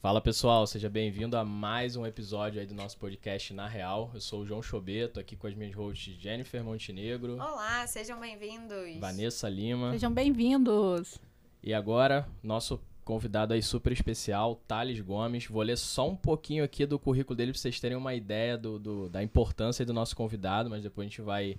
Fala pessoal, seja bem-vindo a mais um episódio aí do nosso podcast Na Real. Eu sou o João Chobeto, aqui com as minhas hosts Jennifer Montenegro. Olá, sejam bem-vindos. Vanessa Lima. Sejam bem-vindos. E agora, nosso convidado aí super especial, Thales Gomes. Vou ler só um pouquinho aqui do currículo dele para vocês terem uma ideia do, do, da importância do nosso convidado, mas depois a gente vai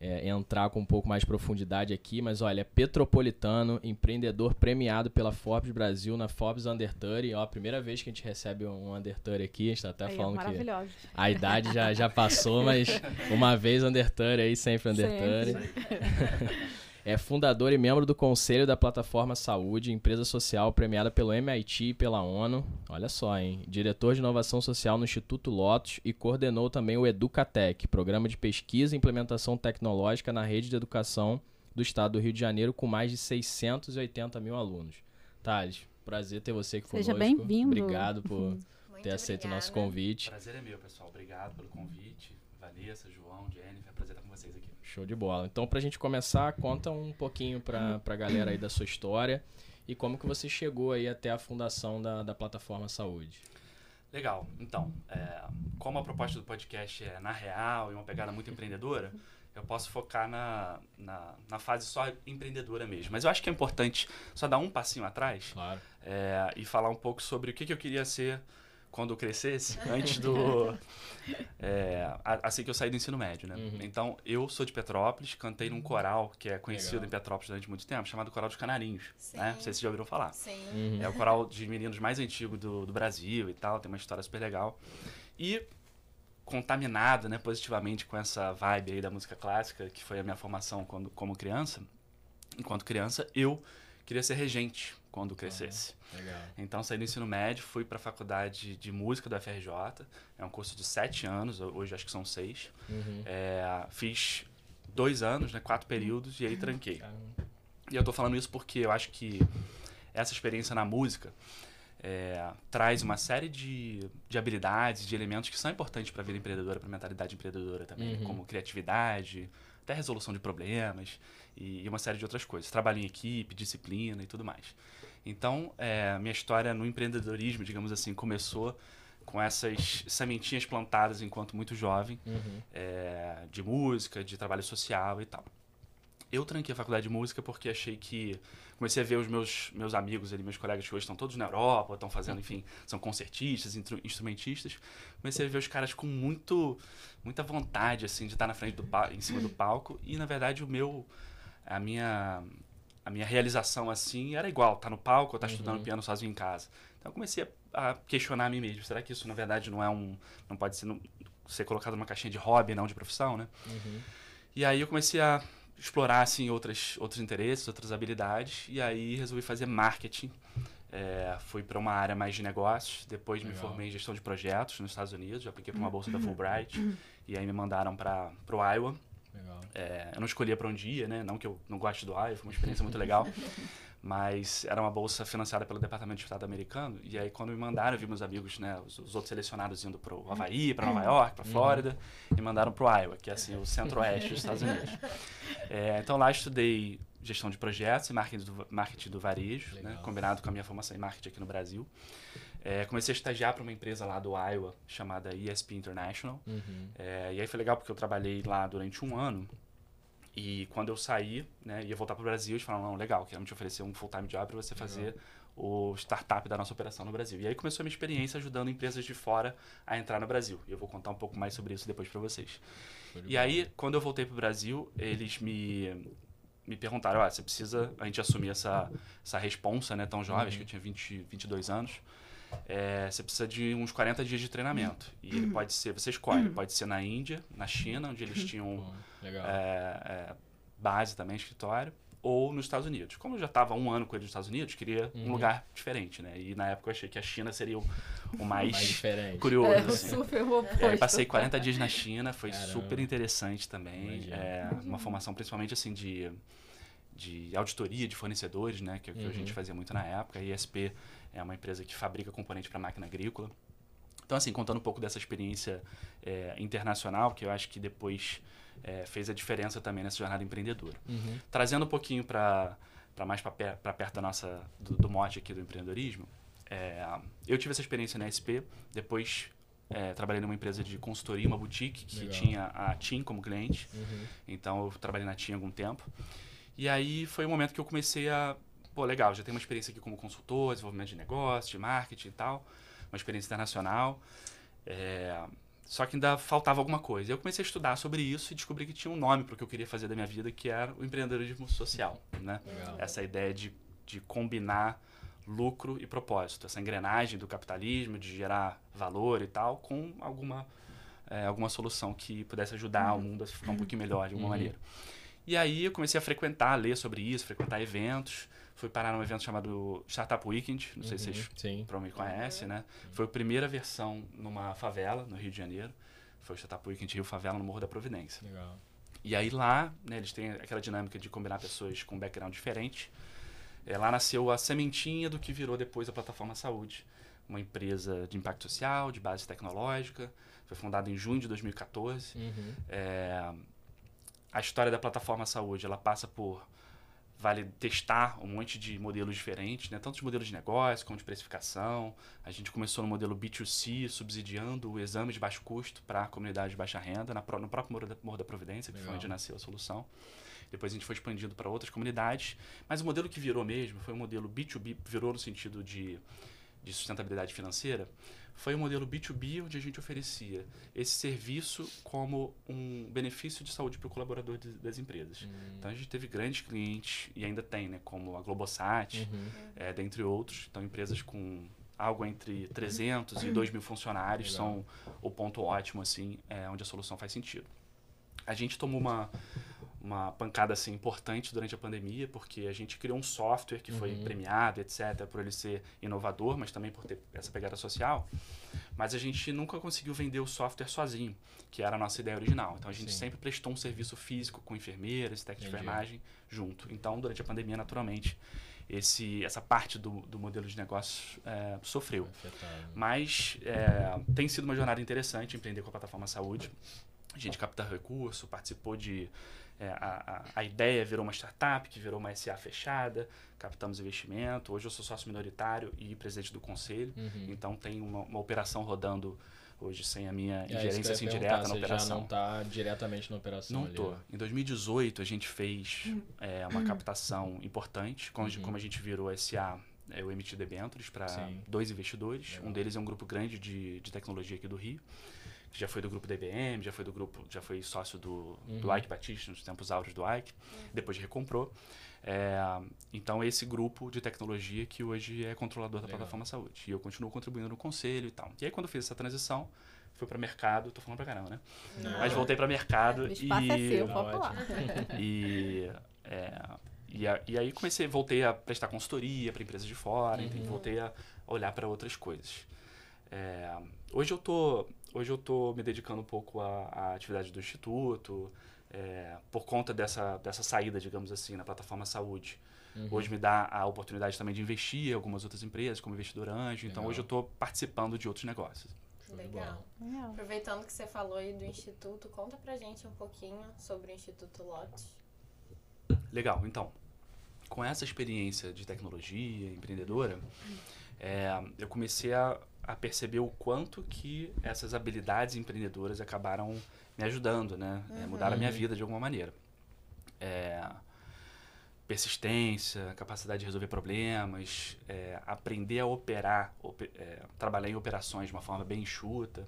é, entrar com um pouco mais de profundidade aqui, mas olha, é petropolitano, empreendedor premiado pela Forbes Brasil na Forbes Under 30. Ó, a primeira vez que a gente recebe um Under 30 aqui, a gente tá até aí, falando que a idade já, já passou, mas uma vez Under 30 aí, sempre Under sempre. 30. É fundador e membro do conselho da plataforma Saúde, empresa social premiada pelo MIT e pela ONU. Olha só, hein? Diretor de inovação social no Instituto Lotus e coordenou também o Educatec, programa de pesquisa e implementação tecnológica na rede de educação do estado do Rio de Janeiro, com mais de 680 mil alunos. Thales, prazer ter você aqui Seja conosco. Seja bem-vindo. Obrigado por ter aceito o nosso convite. Prazer é meu, pessoal. Obrigado pelo convite. Vanessa, João, Jennifer, prazer estar com vocês aqui. Show de bola. Então, para a gente começar, conta um pouquinho para a galera aí da sua história e como que você chegou aí até a fundação da, da plataforma Saúde. Legal. Então, é, como a proposta do podcast é na real e uma pegada muito empreendedora, eu posso focar na, na, na, fase só empreendedora mesmo. Mas eu acho que é importante só dar um passinho atrás claro. é, e falar um pouco sobre o que, que eu queria ser quando eu crescesse, antes do. É, assim que eu saí do ensino médio, né? Uhum. Então, eu sou de Petrópolis, cantei num coral que é conhecido Legal. em Petrópolis durante muito tempo, chamado Coral dos Canarinhos. Sim. Né? Não sei se já ouviram falar. Sim. Uhum. É o coral de meninos mais antigo do, do Brasil e tal, tem uma história super legal. E contaminado né, positivamente com essa vibe aí da música clássica, que foi a minha formação quando, como criança, enquanto criança, eu queria ser regente quando crescesse. legal. Então saí do ensino médio, fui para a faculdade de música da FRJ. É um curso de sete anos, hoje acho que são seis. Uhum. É, fiz dois anos, né, quatro períodos, e aí tranquei. E eu tô falando isso porque eu acho que essa experiência na música é, traz uma série de, de habilidades, de elementos que são importantes para a vida empreendedora, para a mentalidade empreendedora também, uhum. como criatividade, até resolução de problemas e, e, uma série de outras coisas. Trabalho em equipe, disciplina e tudo mais. Então, é, minha história no empreendedorismo, digamos assim, começou com essas sementinhas plantadas enquanto muito jovem, uhum. é, de música, de trabalho social e tal. Eu tranquei a faculdade de música porque achei que comecei a ver os meus, meus amigos ali, meus colegas que hoje estão todos na Europa, estão fazendo, enfim, são concertistas, instrumentistas. Comecei a ver os caras com muito, muita vontade, assim, de estar na frente do em cima do palco. E, na verdade, o meu, a minha, a minha realização assim era igual, tá no palco ou tá uhum. estudando piano sozinho em casa. Então eu comecei a, a, questionar a mim mesmo, será que isso na verdade não é um não pode ser não, ser colocado numa caixinha de hobby, não de profissão, né? Uhum. E aí eu comecei a explorar assim outras outros interesses, outras habilidades e aí resolvi fazer marketing. É, fui para uma área mais de negócios, depois Legal. me formei em gestão de projetos nos Estados Unidos, já apliquei para uma bolsa da Fulbright e aí me mandaram para o Iowa é, eu não escolhia para onde ia, né? Não que eu não goste do Iowa, foi uma experiência muito legal. Mas era uma bolsa financiada pelo Departamento de Estado americano. E aí, quando me mandaram, eu vi meus amigos, né? Os, os outros selecionados indo para o Havaí, para Nova York, para Flórida. Uhum. E mandaram para o Iowa, que é assim, o centro-oeste dos Estados Unidos. É, então, lá estudei gestão de projetos e marketing do, marketing do varejo, né? combinado com a minha formação em marketing aqui no Brasil. É, comecei a estagiar para uma empresa lá do Iowa chamada ESP International. Uhum. É, e aí foi legal porque eu trabalhei lá durante um ano. E quando eu saí, né, ia voltar para o Brasil, eles falaram, não, legal, queremos te oferecer um full-time job para você fazer o startup da nossa operação no Brasil. E aí começou a minha experiência ajudando empresas de fora a entrar no Brasil. E eu vou contar um pouco mais sobre isso depois para vocês. E aí, quando eu voltei para o Brasil, eles me, me perguntaram, ah, você precisa a gente assumir essa, essa responsa, né, tão jovem, uhum. acho que eu tinha 20, 22 anos é, você precisa de uns 40 dias de treinamento. E ele pode ser, você escolhe, pode ser na Índia, na China, onde eles tinham é, é, base também, escritório, ou nos Estados Unidos. Como eu já estava um ano com ele nos Estados Unidos, queria uhum. um lugar diferente, né? E na época eu achei que a China seria o, o mais, mais curioso. É, assim. super é, passei 40 dias na China, foi Caramba. super interessante também. É, uma formação principalmente assim de de auditoria de fornecedores, né, que, que uhum. a gente fazia muito na época. A ISP é uma empresa que fabrica componente para máquina agrícola. Então, assim, contando um pouco dessa experiência é, internacional, que eu acho que depois é, fez a diferença também nessa jornada empreendedora. Uhum. Trazendo um pouquinho para mais para perto da nossa, do, do mote aqui do empreendedorismo, é, eu tive essa experiência na SP, depois é, trabalhei numa empresa de consultoria, uma boutique, que Legal. tinha a TIM como cliente. Uhum. Então eu trabalhei na TIM há algum tempo. E aí foi o momento que eu comecei a. Pô, legal, já tenho uma experiência aqui como consultor, desenvolvimento de negócio, de marketing e tal, uma experiência internacional. É, só que ainda faltava alguma coisa. Eu comecei a estudar sobre isso e descobri que tinha um nome para o que eu queria fazer da minha vida, que era o empreendedorismo social. Né? Essa ideia de, de combinar lucro e propósito, essa engrenagem do capitalismo, de gerar valor e tal, com alguma, é, alguma solução que pudesse ajudar o mundo a ficar um pouquinho melhor de alguma uhum. maneira. E aí eu comecei a frequentar, ler sobre isso, frequentar eventos. Fui parar num evento chamado Startup Weekend, não sei se vocês sim. provavelmente conhecem, né? Foi a primeira versão numa favela, no Rio de Janeiro. Foi o Startup Weekend Rio Favela, no Morro da Providência. Legal. E aí lá, né, eles têm aquela dinâmica de combinar pessoas com background diferente. É, lá nasceu a sementinha do que virou depois a Plataforma Saúde, uma empresa de impacto social, de base tecnológica. Foi fundada em junho de 2014. Uhum. É, a história da Plataforma Saúde ela passa por vale testar um monte de modelos diferentes, né? tanto de modelos de negócio como de precificação. A gente começou no modelo B2C, subsidiando o exame de baixo custo para a comunidade de baixa renda, na, no próprio Morro da, Morro da Providência, que Legal. foi onde nasceu a solução. Depois a gente foi expandindo para outras comunidades. Mas o modelo que virou mesmo foi o modelo B2B, virou no sentido de, de sustentabilidade financeira, foi o modelo B2B onde a gente oferecia esse serviço como um benefício de saúde para o colaborador de, das empresas. Uhum. Então a gente teve grandes clientes, e ainda tem, né, como a Globosat, uhum. é, dentre outros. Então empresas com algo entre 300 e 2 mil funcionários Legal. são o ponto ótimo, assim, é, onde a solução faz sentido. A gente tomou uma uma pancada assim importante durante a pandemia, porque a gente criou um software que foi uhum. premiado, etc, por ele ser inovador, mas também por ter essa pegada social. Mas a gente nunca conseguiu vender o software sozinho, que era a nossa ideia original. Então a gente Sim. sempre prestou um serviço físico com enfermeiras, técnicos de enfermagem junto. Então, durante a pandemia, naturalmente, esse, essa parte do, do modelo de negócio é, sofreu. Mas é, tem sido uma jornada interessante empreender com a plataforma saúde. A gente capta recurso, participou de é, a, a, a, ideia virou uma startup, que virou uma SA fechada, captamos investimento. Hoje eu sou sócio minoritário e presidente do conselho, uhum. então tem uma, uma, operação rodando hoje sem a minha é, ingerência assim, direta na operação. já não está diretamente na operação Não estou. Em 2018 a gente fez é, uma captação importante, como, uhum. como a gente virou SA é, eu emiti debêntures para dois investidores. Legal. Um deles é um grupo grande de, de tecnologia aqui do Rio que já foi do grupo da IBM, já foi do grupo, já foi sócio do, uhum. do Ike Batista nos tempos áureos do Ike, uhum. depois recomprou. É, então, esse grupo de tecnologia que hoje é controlador da Legal. plataforma saúde. E eu continuo contribuindo no conselho e tal. E aí, quando eu fiz essa transição, fui para mercado, tô falando pra caramba, né? Não. Mas voltei para mercado é, e. É seu, pode falar. E, é, e, a, e, aí comecei, voltei a prestar consultoria para empresas de fora, uhum. voltei a olhar para outras coisas. É, hoje eu tô hoje eu estou me dedicando um pouco à, à atividade do instituto é, por conta dessa dessa saída digamos assim na plataforma saúde uhum. hoje me dá a oportunidade também de investir em algumas outras empresas como investidor anjo então hoje eu estou participando de outros negócios Legal. Legal. Aproveitando que você falou aí do Instituto, conta pra gente um pouquinho sobre o Instituto Lote. Legal, então. Com essa experiência de tecnologia empreendedora, é, eu comecei a a perceber o quanto que essas habilidades empreendedoras acabaram me ajudando, né? É, uhum. É, mudaram a minha vida de alguma maneira. É, persistência, capacidade de resolver problemas, é, aprender a operar, op, é, trabalhar em operações de uma forma bem enxuta,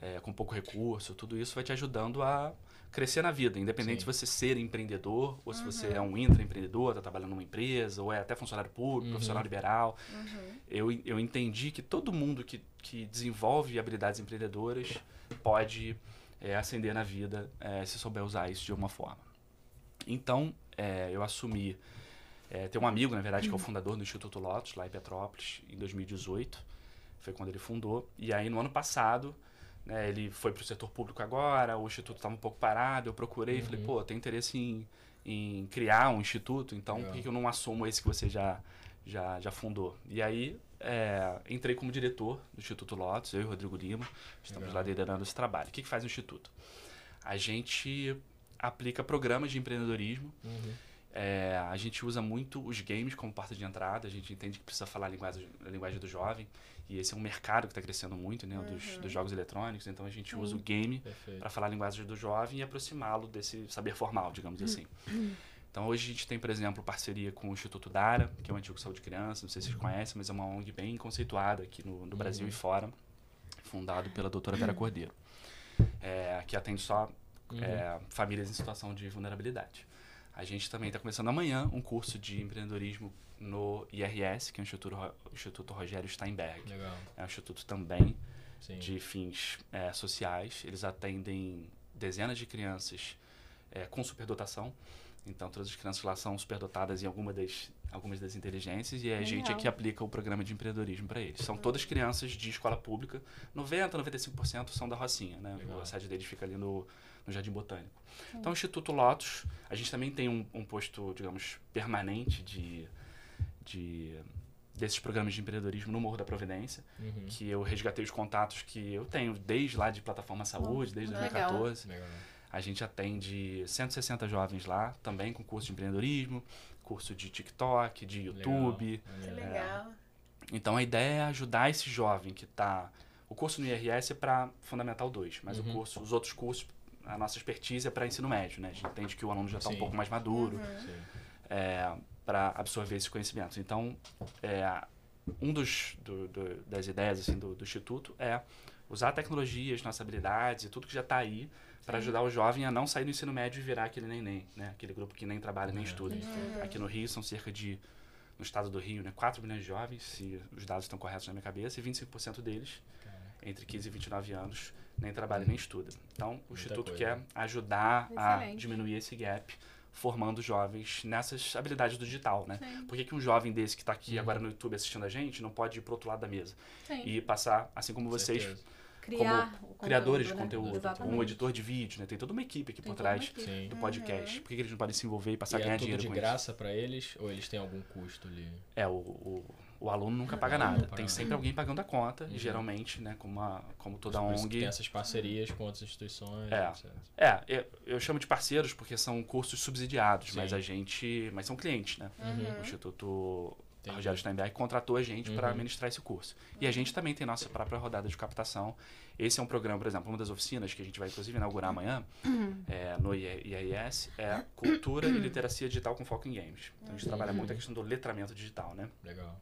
é, com pouco recurso, tudo isso vai te ajudando a crescer na vida, independente Sim. se você ser empreendedor ou se uhum. você é um intraempreendedor, está trabalhando numa empresa, ou é até funcionário público, uhum. profissional liberal. Uhum. Eu, eu entendi que todo mundo que, que desenvolve habilidades empreendedoras pode é, ascender na vida é, se souber usar isso de alguma forma. Então, é, eu assumi. Tem um amigo, na verdade, que é o fundador do Instituto Lotus, lá em Petrópolis, em 2018. Foi quando ele fundou. E aí, no ano passado, né, ele foi para o setor público agora, o instituto estava um pouco parado, eu procurei e uhum. falei, pô, tem interesse em, em criar um instituto, então por que, eu não assumo esse que você já, já, já fundou? E aí é, entrei como diretor do Instituto Lotus, eu e o Rodrigo Lima, estamos Legal. lá liderando esse trabalho. O que, que faz o Instituto? A gente aplica programas de empreendedorismo uhum. É, a gente usa muito os games como porta de entrada, a gente entende que precisa falar a linguagem, a linguagem do jovem, e esse é um mercado que está crescendo muito, né, uhum. dos, dos, jogos eletrônicos, então a gente usa o game para falar a linguagem do jovem e aproximá-lo desse saber formal, digamos assim. Então hoje a gente tem, por exemplo, parceria com o Instituto Dara, que é o Antigo Saúde Criança, não sei se vocês conhecem, mas é uma ONG bem conceituada aqui no, no Brasil uhum. e fora, fundado pela doutora Vera Cordeiro, é, que atende só uhum. é, famílias em situação de vulnerabilidade. A gente também está começando amanhã um curso de empreendedorismo no IRS, que é o Instituto, o Instituto Rogério Steinberg. Legal. É um instituto também Sim. de fins é, sociais. Eles atendem dezenas de crianças é, com superdotação. Então, todas as crianças lá são superdotadas em alguma das, algumas das inteligências e a gente é que aplica o programa de empreendedorismo para eles. São todas crianças de escola pública, 90%, 95% são da Rocinha, né? Legal. A sede deles fica ali no, no Jardim Botânico. Sim. Então, o Instituto Lotus, a gente também tem um, um posto, digamos, permanente de, de desses programas de empreendedorismo no Morro da Providência, uhum. que eu resgatei os contatos que eu tenho desde lá de Plataforma Saúde, desde Legal. 2014. Legal. A gente atende 160 jovens lá, também com curso de empreendedorismo, curso de TikTok, de YouTube. Legal. Que legal. então a ideia é ajudar esse jovem que está. O curso no IRS é para Fundamental 2, mas uhum. o curso, os outros cursos, a nossa expertise é para ensino médio, né? A gente entende que o aluno já está um pouco mais maduro uhum. é, para absorver esses conhecimentos. Então, é, um dos do, do, das ideias assim, do, do Instituto é usar tecnologias, nossas habilidades e tudo que já está aí para ajudar o jovem a não sair do ensino médio e virar aquele neném, né? Aquele grupo que nem trabalha nem é, estuda. Uhum. Aqui no Rio são cerca de, no estado do Rio, né? 4 milhões de jovens, se os dados estão corretos na minha cabeça, e 25% deles, entre 15 e 29 anos, nem trabalha nem estuda. Então, o Muita Instituto coisa. quer ajudar Excelente. a diminuir esse gap formando jovens nessas habilidades do digital, né? Sim. Por que, que um jovem desse que está aqui uhum. agora no YouTube assistindo a gente não pode ir para outro lado da mesa Sim. e passar, assim como vocês, Criar como criadores de né? conteúdo, como um editor de vídeo, né? Tem toda uma equipe aqui Tem por trás do podcast. Uhum. Por que eles não podem se envolver e passar e a ganhar é dinheiro de graça para eles ou eles têm algum custo ali? É, o, o, o aluno nunca paga nada. Paga Tem sempre alguém pagando a conta, uhum. e geralmente, né, como, a, como toda Mas ONG. Tem essas parcerias com outras instituições. É, etc. é eu, eu, chamo de parceiros porque são cursos subsidiados, Sim. mas a gente. Mas são clientes, né? Uhum. O Instituto Entendi. Rogério Steinberg contratou a gente uhum. para ministrar esse curso. E a gente também tem nossa própria rodada de captação. Esse é um programa, por exemplo, uma das oficinas que a gente vai inclusive inaugurar amanhã uhum. é, no IAIS é Cultura e Literacia Digital com Foco em Games. Então a gente uhum. trabalha muito a questão do letramento digital, né? Legal.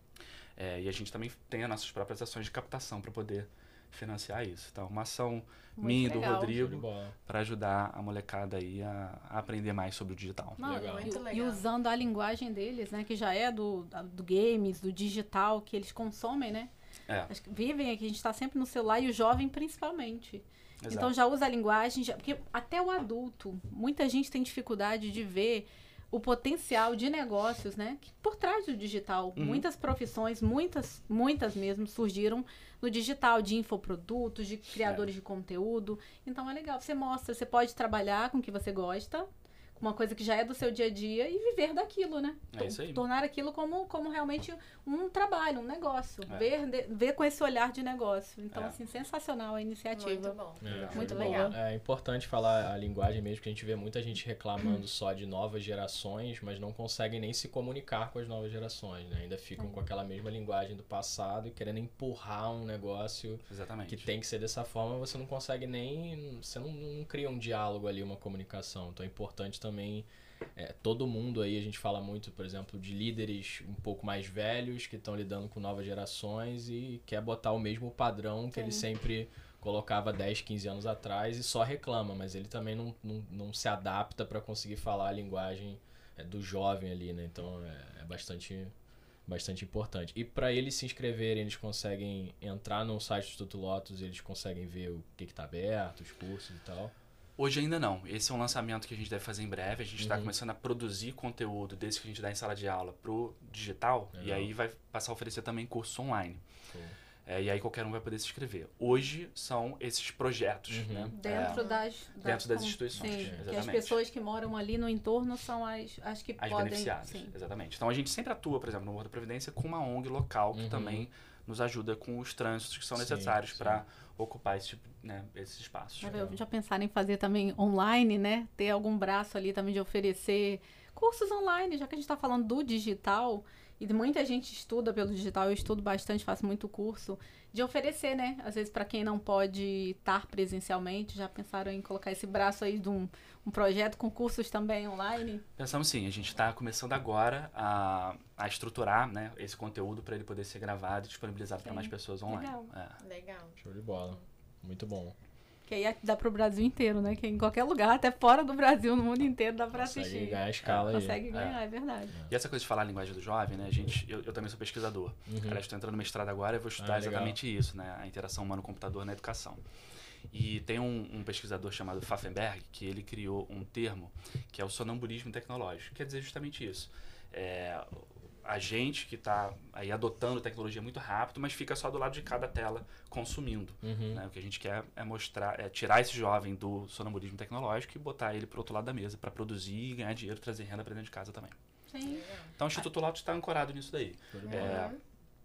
É, e a gente também tem as nossas próprias ações de captação para poder financiar isso. Então, uma ação Muito minha e do Rodrigo para ajudar a molecada aí a, a, aprender mais sobre o digital. Não, legal. Muito legal. E usando a linguagem deles, né, que já é do, do games, do digital que eles consomem, né? É. Vivem aqui, a gente está sempre no celular e o jovem principalmente. Exato. Então já usa a linguagem, já, porque até o adulto, muita gente tem dificuldade de ver o potencial de negócios, né? Que por trás do digital, uhum. muitas profissões, muitas, muitas mesmo surgiram no digital, de infoprodutos, de criadores é. de conteúdo. Então é legal, você mostra, você pode trabalhar com o que você gosta, uma coisa que já é do seu dia a dia e viver daquilo, né? É isso aí. Tornar aquilo como, como realmente um trabalho, um negócio. É. Ver, de, ver com esse olhar de negócio. Então, é. assim, sensacional a iniciativa. Muito bom. É. Muito legal. É importante falar a linguagem mesmo, que a gente vê muita gente reclamando só de novas gerações, mas não conseguem nem se comunicar com as novas gerações, né? Ainda ficam com aquela mesma linguagem do passado e querendo empurrar um negócio Exatamente. que tem que ser dessa forma, você não consegue nem... Você não, não cria um diálogo ali, uma comunicação. Então, é importante também é, todo mundo aí, a gente fala muito, por exemplo, de líderes um pouco mais velhos que estão lidando com novas gerações e quer botar o mesmo padrão que ele sempre colocava 10, 15 anos atrás e só reclama, mas ele também não, não, não se adapta para conseguir falar a linguagem é, do jovem ali, né? Então é, é bastante bastante importante. E para eles se inscreverem, eles conseguem entrar no site do Instituto Lotus, eles conseguem ver o que está aberto, os cursos e tal. Hoje ainda não. Esse é um lançamento que a gente deve fazer em breve. A gente está uhum. começando a produzir conteúdo desse que a gente dá em sala de aula pro digital. Legal. E aí vai passar a oferecer também cursos online. É, e aí qualquer um vai poder se inscrever. Hoje são esses projetos, uhum. né? Dentro, é, das, das, dentro das instituições. Sim, exatamente. que as pessoas que moram ali no entorno são as, as que as podem... beneficiadas, sim. exatamente. Então a gente sempre atua, por exemplo, no Morro da Previdência com uma ONG local que uhum. também nos ajuda com os trânsitos que são necessários para ocupar esse tipo, né, esses espaços. Já, já pensaram em fazer também online, né? Ter algum braço ali também de oferecer cursos online, já que a gente está falando do digital, e muita gente estuda pelo digital, eu estudo bastante, faço muito curso, de oferecer, né? Às vezes, para quem não pode estar presencialmente, já pensaram em colocar esse braço aí de um, um projeto com cursos também online? Pensamos sim, a gente está começando agora a, a estruturar né, esse conteúdo para ele poder ser gravado e disponibilizado para mais pessoas online. Legal. É. Legal. Show de bola. Muito bom. Que aí dá para o Brasil inteiro, né? Que em qualquer lugar, até fora do Brasil, no mundo inteiro, dá para assistir. Consegue ganhar a escala é, Consegue ganhar, é. é. verdade. E essa coisa de falar a linguagem do jovem, né? A gente, eu, eu também sou pesquisador. Uhum. Aliás, estou entrando no mestrado agora e vou estudar ah, exatamente isso, né? A interação humano-computador na educação. E tem um, um, pesquisador chamado Pfaffenberg que ele criou um termo que é o sonambulismo tecnológico. Quer dizer justamente isso. É, a gente que está aí adotando tecnologia muito rápido, mas fica só do lado de cada tela consumindo. Uhum. Né? O que a gente quer é mostrar, é tirar esse jovem do sonambulismo tecnológico e botar ele para outro lado da mesa para produzir, ganhar dinheiro, trazer renda para dentro de casa também. Sim. Então o Instituto Lauto está ancorado nisso daí. É,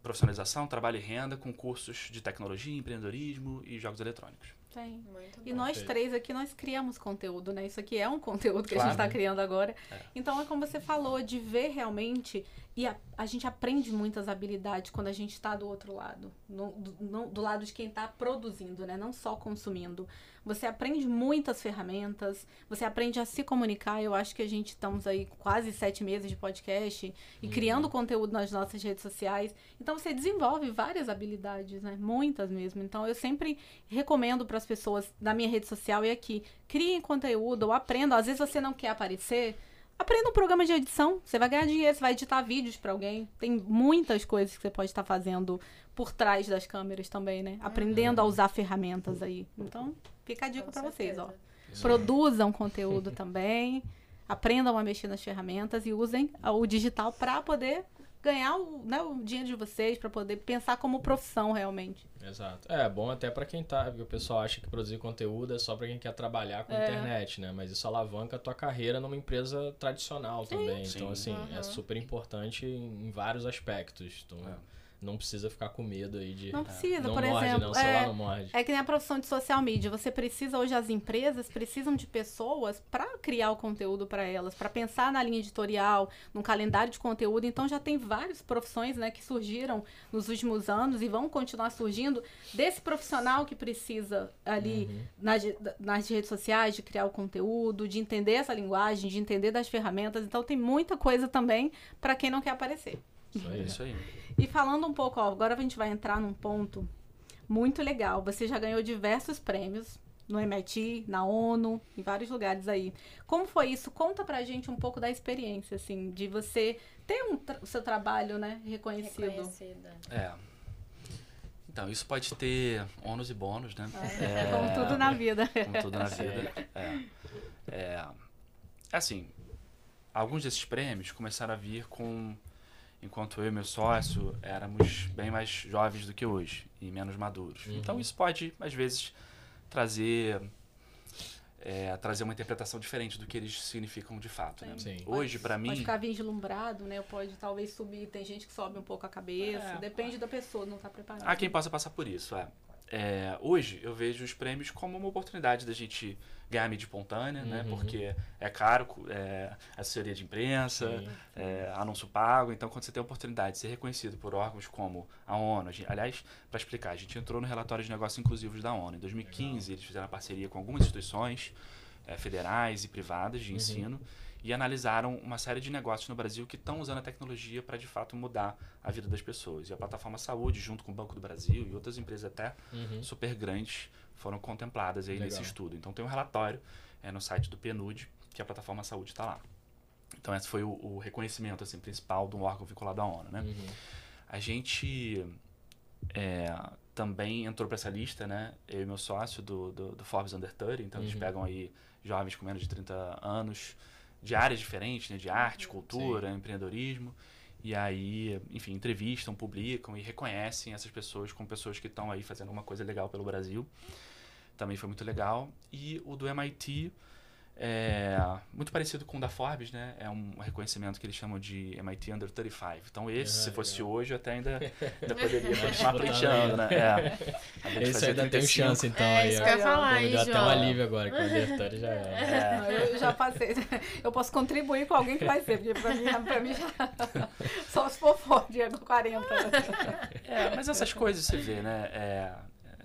profissionalização, trabalho e renda com cursos de tecnologia, empreendedorismo e jogos eletrônicos. Tem. Muito e bom. nós três aqui, nós criamos conteúdo, né? Isso aqui é um conteúdo que claro. a gente está criando agora. É. Então, é como você falou, de ver realmente e a, a gente aprende muitas habilidades quando a gente está do outro lado, no, do, no, do lado de quem está produzindo, né? Não só consumindo. Você aprende muitas ferramentas, você aprende a se comunicar. Eu acho que a gente estamos aí quase sete meses de podcast e uhum. criando conteúdo nas nossas redes sociais. Então você desenvolve várias habilidades, né? Muitas mesmo. Então eu sempre recomendo para as pessoas da minha rede social e aqui, criem conteúdo ou aprendam. Às vezes você não quer aparecer Aprenda um programa de edição. Você vai ganhar dinheiro, você vai editar vídeos para alguém. Tem muitas coisas que você pode estar fazendo por trás das câmeras também, né? Aprendendo a usar ferramentas aí. Então, fica a dica para vocês, ó. Produzam conteúdo também. Aprendam a mexer nas ferramentas e usem o digital para poder ganhar o, né, o dinheiro de vocês, para poder pensar como profissão realmente. Exato. É bom até para quem tá, porque o pessoal acha que produzir conteúdo é só para quem quer trabalhar com é. internet, né? Mas isso alavanca a tua carreira numa empresa tradicional Sim. também. Sim. Então assim, uhum. é super importante em, em vários aspectos. Então, é não precisa ficar com medo aí de. Não precisa, não por morde, exemplo. Não, é, não morde. é que nem a profissão de social media. Você precisa, hoje, as empresas precisam de pessoas para criar o conteúdo para elas, para pensar na linha editorial, no calendário de conteúdo. Então já tem várias profissões né, que surgiram nos últimos anos e vão continuar surgindo desse profissional que precisa ali uhum. nas, nas redes sociais de criar o conteúdo, de entender essa linguagem, de entender das ferramentas. Então tem muita coisa também para quem não quer aparecer. Isso aí. Isso aí. E falando um pouco, ó, agora a gente vai entrar num ponto muito legal. Você já ganhou diversos prêmios no MIT, na ONU, em vários lugares aí. Como foi isso? Conta pra gente um pouco da experiência, assim, de você ter um o seu trabalho, né, reconhecido. Reconhecido. É. Então, isso pode ter ônus e bônus, né? É, é, como tudo na vida. Como tudo na vida. É. é. Assim, alguns desses prêmios começaram a vir com enquanto eu e meu sócio éramos bem mais jovens do que hoje e menos maduros. Uhum. Então isso pode, às vezes, trazer é, trazer uma interpretação diferente do que eles significam de fato. Né? Hoje, para mim. Pode ficar vislumbrado, né? Pode talvez subir. Tem gente que sobe um pouco a cabeça. É, depende da pessoa, não está preparado. Há quem possa passar por isso. É. É, hoje eu vejo os prêmios como uma oportunidade da gente ganhar mídia espontânea, né? uhum. né? Porque é caro, é assessoria de imprensa, é, anúncio pago. Então, quando você tem a oportunidade de ser reconhecido por órgãos como a ONU, a gente, aliás, para explicar, a gente entrou no relatório de negócios inclusivos da ONU. Em 2015, Legal. eles fizeram parceria com algumas instituições é, federais e privadas de uhum. ensino e analisaram uma série de negócios no Brasil que estão usando a tecnologia para de fato mudar a vida das pessoas. E a plataforma Saúde, junto com o Banco do Brasil e outras empresas até uhum. super grandes, foram contempladas aí nesse estudo. Então tem um relatório é, no site do PNUD que a plataforma Saúde está lá. Então esse foi o, o, reconhecimento assim, principal de um órgão vinculado à ONU. Né? Uhum. A gente é, também entrou para essa lista, né? Eu e meu sócio do, do, do Forbes Under 30, então uhum. eles pegam aí jovens com menos de 30 anos, de áreas diferentes, né? De arte, cultura, Sim. empreendedorismo. E aí, enfim, entrevistam, publicam e reconhecem essas pessoas como pessoas que estão aí fazendo alguma coisa legal pelo Brasil. Também foi muito legal. E o do MIT é muito parecido com o da Forbes, né? É um reconhecimento que eles chamam de MIT Under 35. Então esse, se fosse legal. hoje, eu até ainda, ainda poderia continuar pleiteando, né? É. Esse ainda 35. tem chance, então. É, isso que eu ia falar, aí, Deu até um alívio agora, que o Under já é. é. Eu já passei. Eu posso contribuir com alguém que vai ser, porque pra mim, pra mim já... Só se for Ford, 40. É, mas essas coisas você vê, né? É,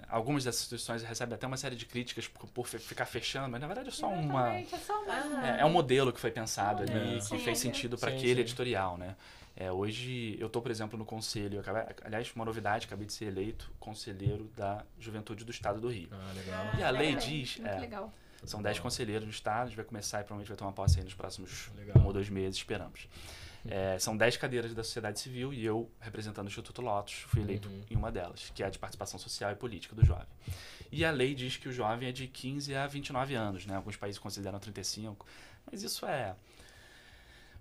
algumas dessas instituições recebem até uma série de críticas por, por ficar fechando, mas na verdade é só uma. É, só uma... É, é, um modelo que foi pensado ali, que fez sentido para aquele sim. editorial, né? É, hoje eu estou, por exemplo, no conselho, acabei, aliás, uma novidade, acabei de ser eleito conselheiro da Juventude do Estado do Rio. Ah, legal. E a lei diz. É, legal. São 10 conselheiros no Estado, a gente vai começar e provavelmente vai tomar posse aí nos próximos legal. um ou dois meses, esperamos. É, são 10 cadeiras da sociedade civil e eu, representando o Instituto Lotus, fui eleito uhum. em uma delas, que é a de participação social e política do jovem. E a lei diz que o jovem é de 15 a 29 anos, né? Alguns países consideram 35, mas isso é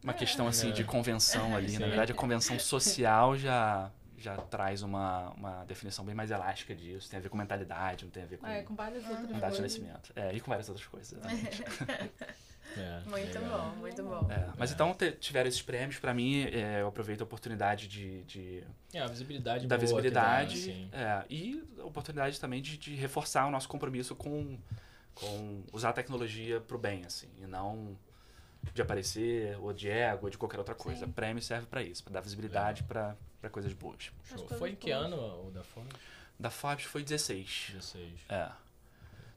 uma é, questão assim é. de convenção ali. Na verdade, a convenção social já já traz uma, uma definição bem mais elástica disso. Tem a ver com mentalidade, não tem a ver com, é, com várias outras com data de nascimento. É, e com várias outras coisas, exatamente. É, muito legal. bom, muito bom. É, mas então tiveram esses prêmios, para mim, é, eu aproveito a oportunidade de. de é, a visibilidade Da visibilidade. é, e a oportunidade também de, de, reforçar o nosso compromisso com, com usar a tecnologia pro bem, assim, e não de aparecer, ou de ego, ou de qualquer outra coisa. Sim. Prêmio serve para isso, para dar visibilidade para coisas boas. Show. Foi em que ano o da Forbes? Da Forbes foi 16. 16. É.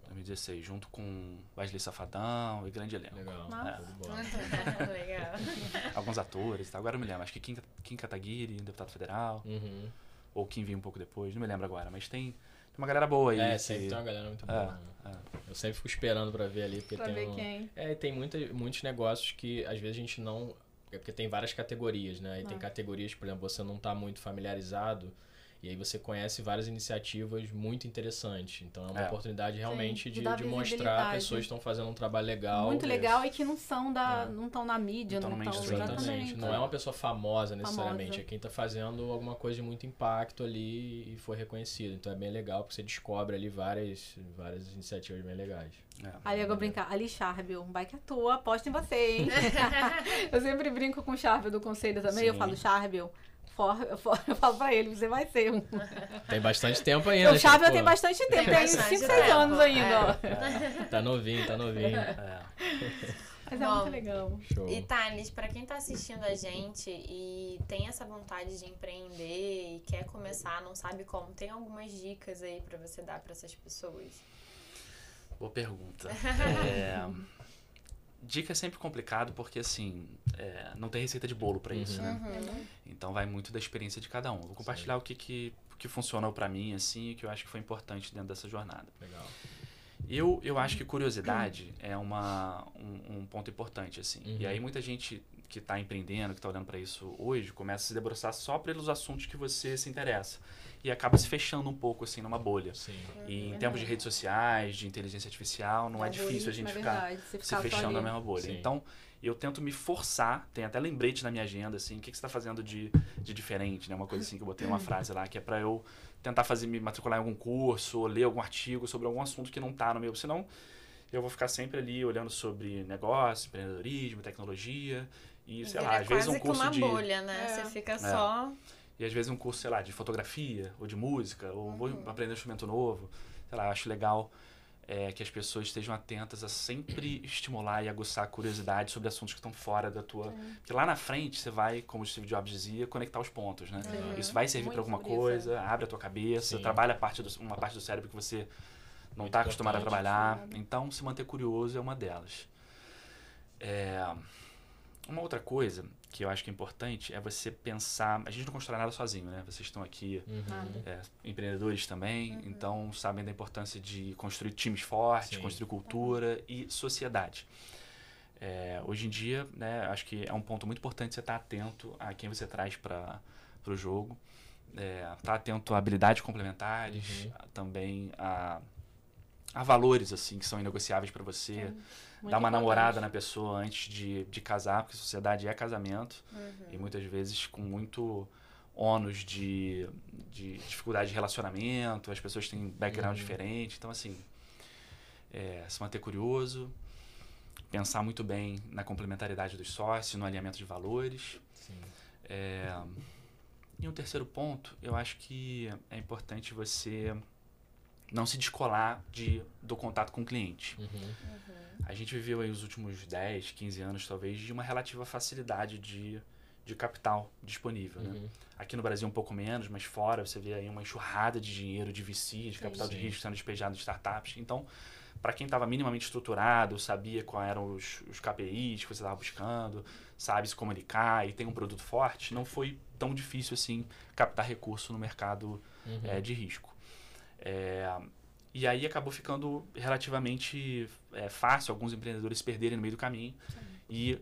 2016, junto com Wesley Safadão e grande elenco. Legal. É. Legal. Alguns atores, tá? agora eu me lembro, acho que Kim, Kim Kataguiri, deputado federal. Uhum. Ou Kim vinha um pouco depois, não me lembro agora, mas tem, tem uma galera boa aí. É, que... sempre tem uma galera muito boa. É, é. Eu sempre fico esperando pra ver ali, porque pra tem. Ver um... quem. É, tem muita, muitos negócios que às vezes a gente não. É porque tem várias categorias, né? E ah. tem categorias, por exemplo, você não tá muito familiarizado e aí você conhece várias iniciativas muito interessantes. Então é uma é. oportunidade realmente Sim, de, de, de mostrar pessoas que estão fazendo um trabalho legal. Muito legal e que não são da. É. não estão na mídia, não estão exatamente. Não é uma pessoa famosa necessariamente, famosa. é quem está fazendo alguma coisa de muito impacto ali e foi reconhecido. Então é bem legal porque você descobre ali várias, várias iniciativas bem legais. É. Aí eu vou brincar, Ali Charbel, um bike à toa, aposto em você, hein? eu sempre brinco com o Charbel do conselho também, Sim. eu falo, Charbel, for, for, eu falo pra ele, você vai ser um. Tem bastante tempo ainda. O Chave tem bastante tempo, tem, tem 5, 6 anos ainda. É. Tá novinho, tá novinho. É. Mas é Bom, muito legal. Show. E Thales, pra quem tá assistindo a gente e tem essa vontade de empreender e quer começar, não sabe como, tem algumas dicas aí pra você dar pra essas pessoas? Boa pergunta. é dica é sempre complicado porque assim é, não tem receita de bolo para isso, né? uhum. né? Então vai muito da experiência de cada um. Vou compartilhar Sim. o que, que, que funcionou para mim assim, e que eu acho que foi importante dentro dessa jornada. Legal. Eu, eu acho que curiosidade é uma, um, um ponto importante assim. Uhum. E aí muita gente que está empreendendo, que está olhando para isso hoje, começa a se debruçar só pelos assuntos que você se interessa e acaba se fechando um pouco assim numa bolha. Sim. E em termos de redes sociais, de inteligência artificial, não é, é difícil a gente ficar, se, ficar se fechando na mesma bolha. Sim. Então, eu tento me forçar, tem até lembrete na minha agenda, assim, o que, que você está fazendo de, de diferente, né? Uma coisa assim que eu botei uma frase lá, que é para eu tentar fazer, me matricular em algum curso, ou ler algum artigo sobre algum assunto que não está no meu, senão eu vou ficar sempre ali olhando sobre negócio, empreendedorismo, tecnologia, e sei lá, às vezes um curso uma de... bolha, né? É. Você fica é. E às vezes um curso, sei lá, de fotografia ou de música, ou uhum. vou aprender um instrumento novo. Sei lá, acho legal é, que as pessoas estejam atentas a sempre estimular e aguçar a curiosidade sobre assuntos que estão fora da tua. Sim. Porque lá na frente você vai, como o Steve Jobs dizia, conectar os pontos, né? Uhum. Isso vai servir para alguma coisa, isso. abre a tua cabeça, Sim. trabalha parte do, uma parte do cérebro que você não está acostumado a trabalhar. Então, se manter curioso é uma delas. É, uma outra coisa que eu acho que é importante é você pensar. A gente não constrói nada sozinho, né? Vocês estão aqui, uhum. é, empreendedores também, uhum. então sabem da importância de construir times fortes, Sim. construir cultura uhum. e sociedade. É, hoje em dia, né, acho que é um ponto muito importante você estar atento a quem você traz para o jogo, é, estar atento a habilidades complementares, uhum. também a, a valores assim que são inegociáveis para você. Muito dar uma importante. namorada na pessoa antes de, de casar, porque a sociedade é casamento. Uhum. E muitas vezes com muito ônus de, de dificuldade de relacionamento, as pessoas têm background uhum. diferente. Então, assim, é, se manter curioso, pensar muito bem na complementaridade dos sócios, no alinhamento de valores. É, e um terceiro ponto, eu acho que é importante você não se descolar de, do contato com o cliente. Uhum. Uhum. A gente viveu aí os últimos 10, 15 anos, talvez, de uma relativa facilidade de, de capital disponível. Né? Uhum. Né? Aqui no Brasil um pouco menos, mas fora você vê aí uma enxurrada de dinheiro, de VC, de capital Sim. de risco sendo despejado de startups. Então, para quem estava minimamente estruturado, sabia quais eram os, os KPIs que você estava buscando, sabe se comunicar e tem um produto forte, não foi tão difícil assim captar recurso no mercado uhum. é, de risco. É, e aí acabou ficando relativamente é, fácil alguns empreendedores se perderem no meio do caminho Sim. e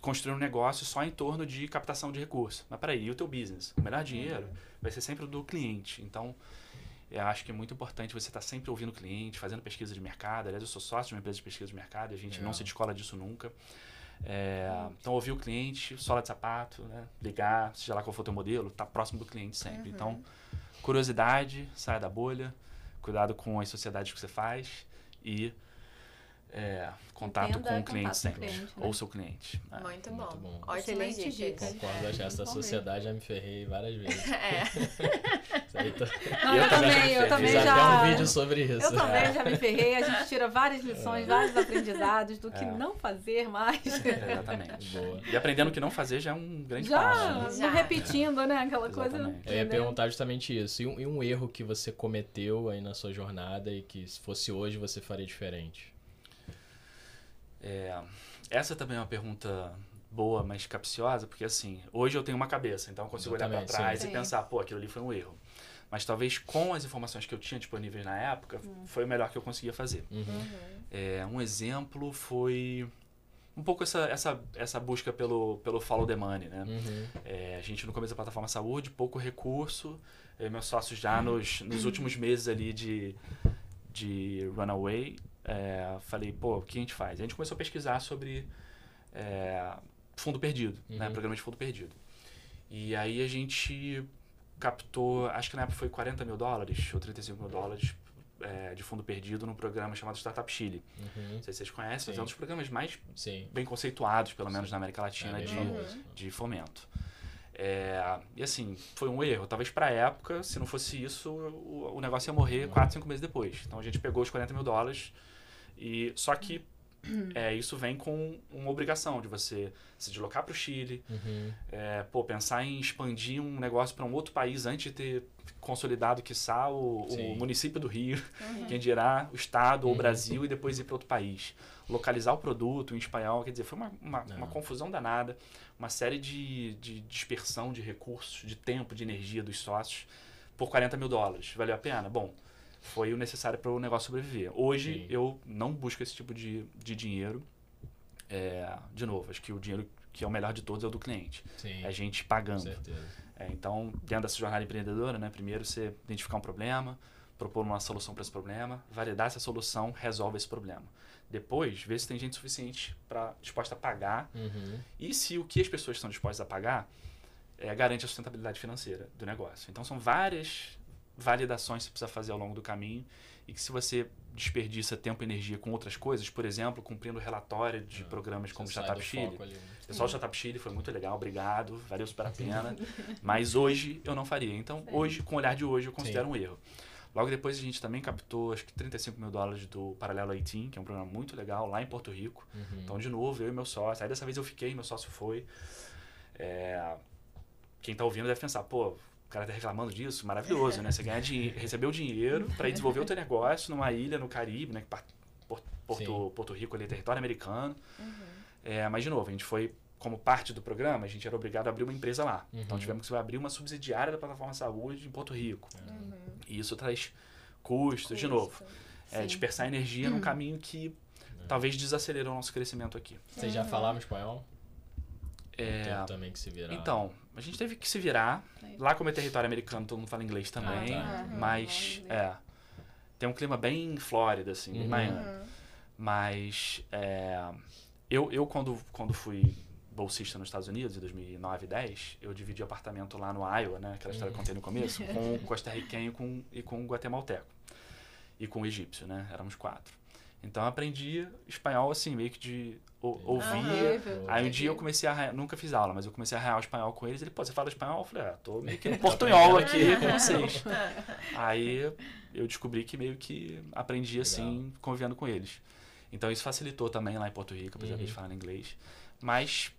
construir um negócio só em torno de captação de recursos. Mas peraí, e o teu business? O melhor dinheiro uhum. vai ser sempre o do cliente. Então, eu acho que é muito importante você estar tá sempre ouvindo o cliente, fazendo pesquisa de mercado. Aliás, eu sou sócio de uma empresa de pesquisa de mercado e a gente não se descola disso nunca. É, então, ouvir o cliente, sola de sapato, né? ligar, seja lá qual for o teu modelo, tá próximo do cliente sempre. Uhum. Então, curiosidade, saia da bolha, cuidado com as sociedades que você faz e é, contato Entenda com o cliente sempre. Cliente, né? Ou seu cliente. É. Muito, bom. Muito bom. Ótimas dicas. Concordo, é, essa sociedade já me ferrei várias vezes. É. Tô... Não, eu, eu, também, eu também já. até um vídeo sobre isso. Eu também é. já me ferrei. A gente tira várias lições, é. vários aprendizados do que é. não fazer mais. Exatamente. Boa. E aprendendo o que não fazer já é um grande já, passo. Já, não repetindo, né? Aquela Exatamente. coisa. Eu ia perguntar justamente isso. E um, e um erro que você cometeu aí na sua jornada e que se fosse hoje você faria diferente? É, essa também é uma pergunta boa, mas capciosa, porque assim, hoje eu tenho uma cabeça, então eu consigo olhar para trás sim. e pensar, pô, aquilo ali foi um erro. Mas talvez com as informações que eu tinha disponíveis na época, uhum. foi o melhor que eu conseguia fazer. Uhum. uhum. É, um exemplo foi um pouco essa, essa, essa busca pelo, pelo follow the money, né? Uhum. É, a gente no começo da plataforma saúde, pouco recurso, meus sócios já uhum. nos, nos últimos meses ali de, de runaway, é, falei, pô, o que a gente faz? A gente começou a pesquisar sobre é, fundo perdido, né? uhum. né? Programa de fundo perdido. E aí a gente captou, acho que na época foi 40 mil dólares ou 35 mil dólares é, de fundo perdido num programa chamado Startup Chile. Uhum. Não sei se vocês conhecem, Sim. mas é um dos programas mais Sim. bem conceituados, pelo menos Sim. na América Latina, é de, de fomento. É, e assim, foi um erro. Talvez para a época, se não fosse isso, o, o negócio ia morrer 4, 5 meses depois. Então a gente pegou os 40 mil dólares e só que é, isso vem com uma obrigação de você se deslocar para o Chile, uhum. é, pô, pensar em expandir um negócio para um outro país antes de ter consolidado, quiçá, o, o município do Rio, uhum. quem dirá o estado ou o uhum. Brasil e depois ir para outro país. Localizar o produto em espanhol, quer dizer, foi uma, uma, uma confusão danada, uma série de, de dispersão de recursos, de tempo, de energia dos sócios por 40 mil dólares. Valeu a pena? Bom, foi o necessário para o negócio sobreviver. Hoje Sim. eu não busco esse tipo de, de dinheiro. É, de novo, acho que o dinheiro que é o melhor de todos é o do cliente. Sim. É a gente pagando. É, então, dentro dessa jornada empreendedora, né, primeiro você identificar um problema, propor uma solução para esse problema, validar essa solução, resolve esse problema. Depois, ver se tem gente suficiente para disposta a pagar uhum. e se o que as pessoas estão dispostas a pagar é, garante a sustentabilidade financeira do negócio. Então, são várias validações que você precisa fazer ao longo do caminho e que se você desperdiça tempo e energia com outras coisas, por exemplo, cumprindo relatório de ah, programas como o Startup Chile. Ali, né? Pessoal, o Startup Chile foi muito legal, obrigado, valeu super a pena. mas hoje eu não faria. Então, Sim. hoje, com o olhar de hoje, eu considero Sim. um erro. Logo depois a gente também captou acho que 35 mil dólares do Paralelo 18, que é um programa muito legal lá em Porto Rico. Uhum. Então, de novo, eu e meu sócio. Aí dessa vez eu fiquei, meu sócio foi. É... Quem está ouvindo deve pensar, pô, o cara tá reclamando disso, maravilhoso, né? Você ganhar dinheiro, receber o dinheiro para desenvolver o teu negócio numa ilha no Caribe, né? Porto, Porto Rico ali, território americano. Uhum. É, mas, de novo, a gente foi, como parte do programa, a gente era obrigado a abrir uma empresa lá. Então, uhum. Então, tivemos que abrir uma subsidiária da plataforma saúde em Porto Rico. Uhum. E isso traz custos, Custo. de novo. É, dispersar energia num uhum. caminho que talvez desacelerou o nosso crescimento aqui. Vocês já falavam espanhol? É, também que se virar. Então, a gente teve que se virar. Lá como é território americano, todo mundo fala inglês também. Ah, tá. Mas, é. Tem um clima bem Flórida, assim, uhum. bem Miami. Uhum. Mas, é, eu, eu quando, quando fui bolsista nos Estados Unidos, em 2009 e 10, eu dividi apartamento lá no Iowa, né? Aquela história que eu contei no começo, com o costarriquenho com, e com o guatemalteco. E com o egípcio, né? Éramos quatro. Então eu aprendi espanhol assim, meio que de ouvir. Aí um dia eu comecei a. Nunca fiz aula, mas eu comecei a rear o espanhol com eles. Ele, pô, você fala espanhol? Eu falei, ah, tô meio que no portunhol aqui com vocês. Aí eu descobri que meio que aprendi assim, convivendo com eles. Então isso facilitou também lá em Porto Rico, apesar uhum. de falar inglês. Mas,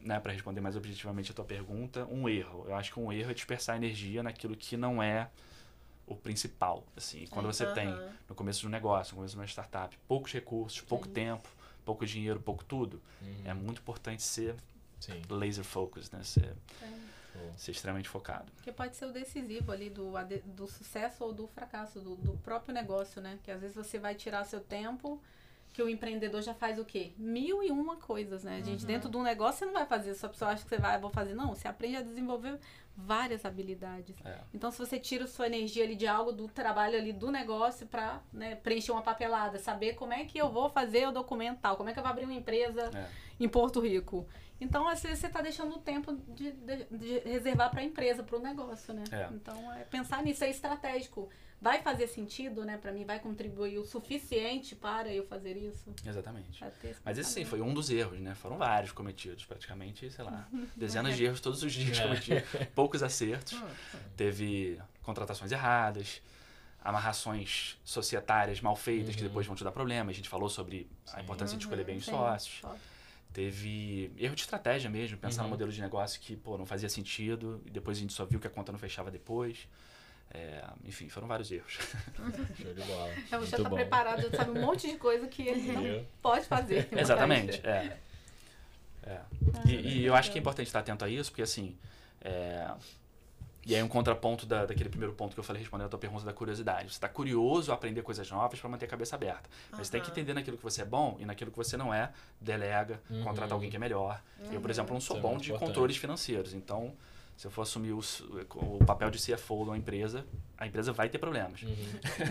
né, para responder mais objetivamente a tua pergunta, um erro. Eu acho que um erro é dispersar energia naquilo que não é o principal. Assim, quando você uhum. tem no começo de um negócio, no começo de uma startup, poucos recursos, pouco tempo, pouco dinheiro, pouco tudo, uhum. é muito importante ser Sim. laser focus, né? Ser, é. ser extremamente focado. Que pode ser o decisivo ali do, do sucesso ou do fracasso do, do próprio negócio, né? Que às vezes você vai tirar seu tempo que o empreendedor já faz o quê? Mil e uma coisas, né? A gente, uhum. dentro de um negócio, você não vai fazer, só a pessoa acha que você vai, vou fazer. Não, você aprende a desenvolver várias habilidades. É. Então, se você tira sua energia ali de algo do trabalho ali do negócio para né, preencher uma papelada, saber como é que eu vou fazer o documento tal, como é que eu vou abrir uma empresa é. em Porto Rico. Então, às vezes, você está deixando o tempo de, de, de reservar para a empresa, para o negócio, né? É. Então, é pensar nisso é estratégico vai fazer sentido, né, para mim, vai contribuir o suficiente para eu fazer isso. Exatamente. Mas esse sim foi um dos erros, né? Foram vários cometidos, praticamente, sei lá, dezenas de erros todos os dias é. cometidos, poucos acertos. Ah, Teve contratações erradas, amarrações societárias mal feitas uhum. que depois vão te dar problema. A gente falou sobre sim. a importância uhum. de escolher bem os sócios. Teve erro de estratégia mesmo, pensar uhum. no modelo de negócio que, pô, não fazia sentido e depois a gente só viu que a conta não fechava depois. É, enfim, foram vários erros. Show de bola. É, você já está preparado, já sabe um monte de coisa que ele não pode fazer. Exatamente, é. é. Ah, e, e, eu acho que é importante estar atento a isso, porque assim. É, e aí um contraponto da, daquele primeiro ponto que eu falei respondendo a tua pergunta da curiosidade. Você está curioso a aprender coisas novas para manter a cabeça aberta. Mas uhum. você tem que entender naquilo que você é bom e naquilo que você não é, delega, uhum. contrata alguém que é melhor. Uhum. Eu, por exemplo, não sou Isso é bom é de importante. controles financeiros, então se eu for assumir o, o papel de CFO de uma empresa, a empresa vai ter problemas. Uhum.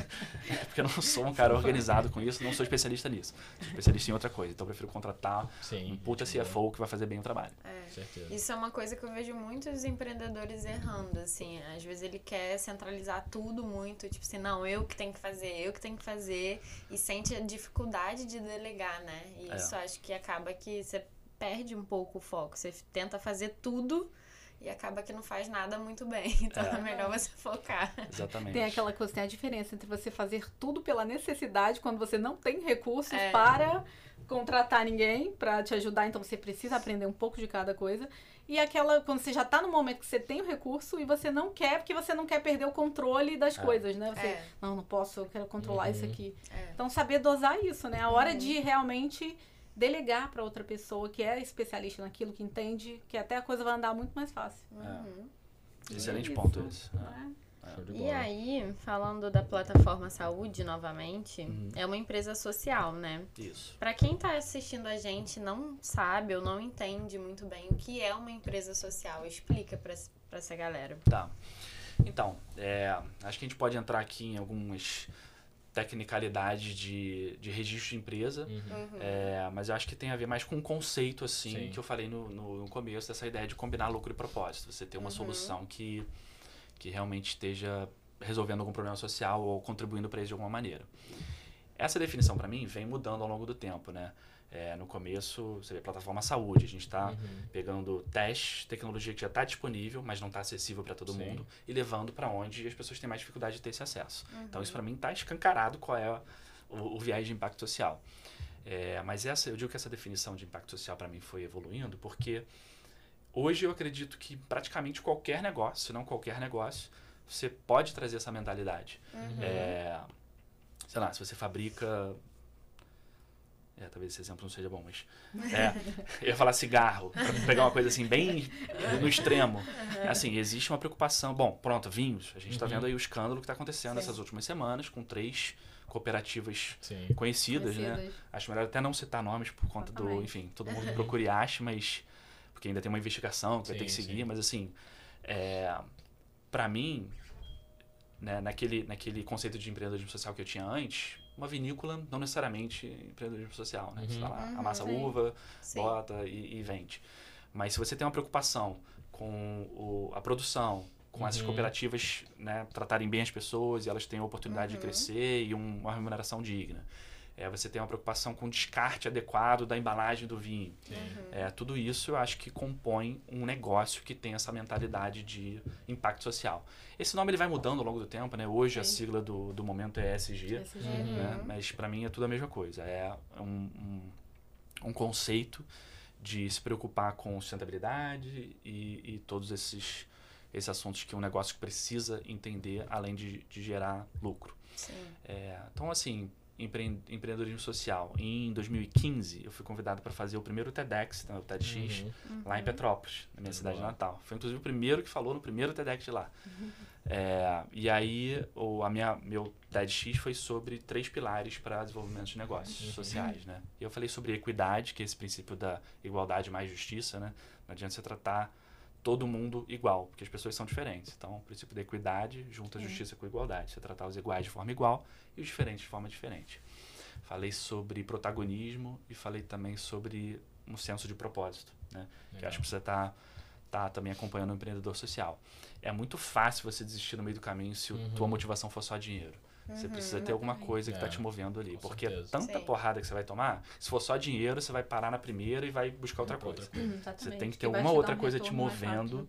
Porque eu não sou um cara organizado com isso, não sou especialista nisso. Sou especialista em outra coisa. Então eu prefiro contratar Sim, um puta CFO que vai fazer bem o trabalho. É. Isso é uma coisa que eu vejo muitos empreendedores errando, assim. Às vezes ele quer centralizar tudo muito, tipo assim, não, eu que tenho que fazer, eu que tenho que fazer. E sente a dificuldade de delegar, né? E é. isso acho que acaba que você perde um pouco o foco. Você tenta fazer tudo e acaba que não faz nada muito bem. Então é, é melhor você focar. Exatamente. Tem aquela coisa, tem a diferença entre você fazer tudo pela necessidade, quando você não tem recursos é. para contratar ninguém para te ajudar, então você precisa aprender um pouco de cada coisa. E aquela, quando você já está no momento que você tem o recurso e você não quer, porque você não quer perder o controle das é. coisas, né? Você, é. não, não posso, eu quero controlar uhum. isso aqui. É. Então, saber dosar isso, né? A hora uhum. de realmente delegar para outra pessoa que é especialista naquilo, que entende, que até a coisa vai andar muito mais fácil. Uhum. Excelente é ponto esse. É. E aí, falando da plataforma saúde novamente, uhum. é uma empresa social, né? Isso. Para quem está assistindo a gente não sabe ou não entende muito bem o que é uma empresa social, explica para essa galera. Tá. Então, é, acho que a gente pode entrar aqui em algumas tecnicalidade de, de registro de empresa, uhum. é, mas eu acho que tem a ver mais com um conceito assim Sim. que eu falei no, no, no, começo dessa ideia de combinar lucro e propósito. Você ter uma uhum. solução que, que realmente esteja resolvendo algum problema social ou contribuindo para isso de alguma maneira. Essa definição para mim vem mudando ao longo do tempo, né? É, no começo, você vê, plataforma saúde, a gente está uhum. pegando testes, tecnologia que já está disponível, mas não está acessível para todo Sim. mundo, e levando para onde as pessoas têm mais dificuldade de ter esse acesso. Uhum. Então, isso para mim está escancarado qual é o, o viés de impacto social. É, mas essa, eu digo que essa definição de impacto social para mim foi evoluindo, porque hoje eu acredito que praticamente qualquer negócio, se não qualquer negócio, você pode trazer essa mentalidade. Uhum. É, sei lá, se você fabrica é, talvez esse exemplo não seja bom, mas. É, eu ia falar cigarro, para pegar uma coisa assim, bem no extremo. Assim, existe uma preocupação. Bom, pronto, vinhos. A gente está uhum. vendo aí o escândalo que está acontecendo Sim. últimas semanas, com três cooperativas conhecidas, né? conhecidas, né? Acho melhor até não citar nomes por conta do. Enfim, todo mundo procure e ache, mas. Porque ainda tem uma investigação que sim, vai ter que seguir, sim. mas assim. É, para mim, né, naquele, naquele conceito de empreendedorismo social que eu tinha antes, uma vinícola não necessariamente empreendedorismo social, né? Uhum. Você tá lá, uhum, amassa sim. uva, sim. bota e, e, vende. Mas se você tem uma preocupação com o, a produção, com uhum. essas cooperativas né, tratarem bem as pessoas e elas têm a oportunidade de uhum. crescer e um, uma remuneração digna. É, você tem uma preocupação com o descarte adequado da embalagem do vinho. Uhum. É, tudo isso eu acho que compõe um negócio que tem essa mentalidade de impacto social. Esse nome ele vai mudando ao longo do tempo, né? Hoje Sim. a sigla do, do momento é ESG, ESG. Né? Uhum. mas para mim é tudo a mesma coisa. É um, um, um, conceito de se preocupar com sustentabilidade e, e todos esses, esses assuntos que um negócio precisa entender além de, de gerar lucro. É, então, assim, empreendedorismo social. Em 2015, eu fui convidado para fazer o primeiro TEDx, né, o TEDx, uhum. lá em uhum. Petrópolis, na minha uhum. cidade natal. Foi inclusive o primeiro que falou no primeiro TEDx de lá. Uhum. É, e aí, o, a minha, meu TEDx foi sobre três pilares para desenvolvimento de negócios uhum. sociais, né? E eu falei sobre equidade, que é esse princípio da igualdade mais justiça, né? Não adianta você tratar todo mundo igual, porque as pessoas são diferentes. Então, o princípio da equidade junta a justiça com a igualdade. Você tratar os iguais de forma igual e os diferentes de forma diferente. Falei sobre protagonismo e falei também sobre um senso de propósito, né? Que acho que você está tá também acompanhando o empreendedor social. É muito fácil você desistir no meio do caminho se uhum. tua motivação for só dinheiro. Você uhum, precisa ter alguma coisa que está é, te movendo ali. Porque certeza. tanta Sim. porrada que você vai tomar, se for só dinheiro, você vai parar na primeira e vai buscar outra coisa. Outra coisa. Uhum, você tem que ter alguma outra um coisa te movendo.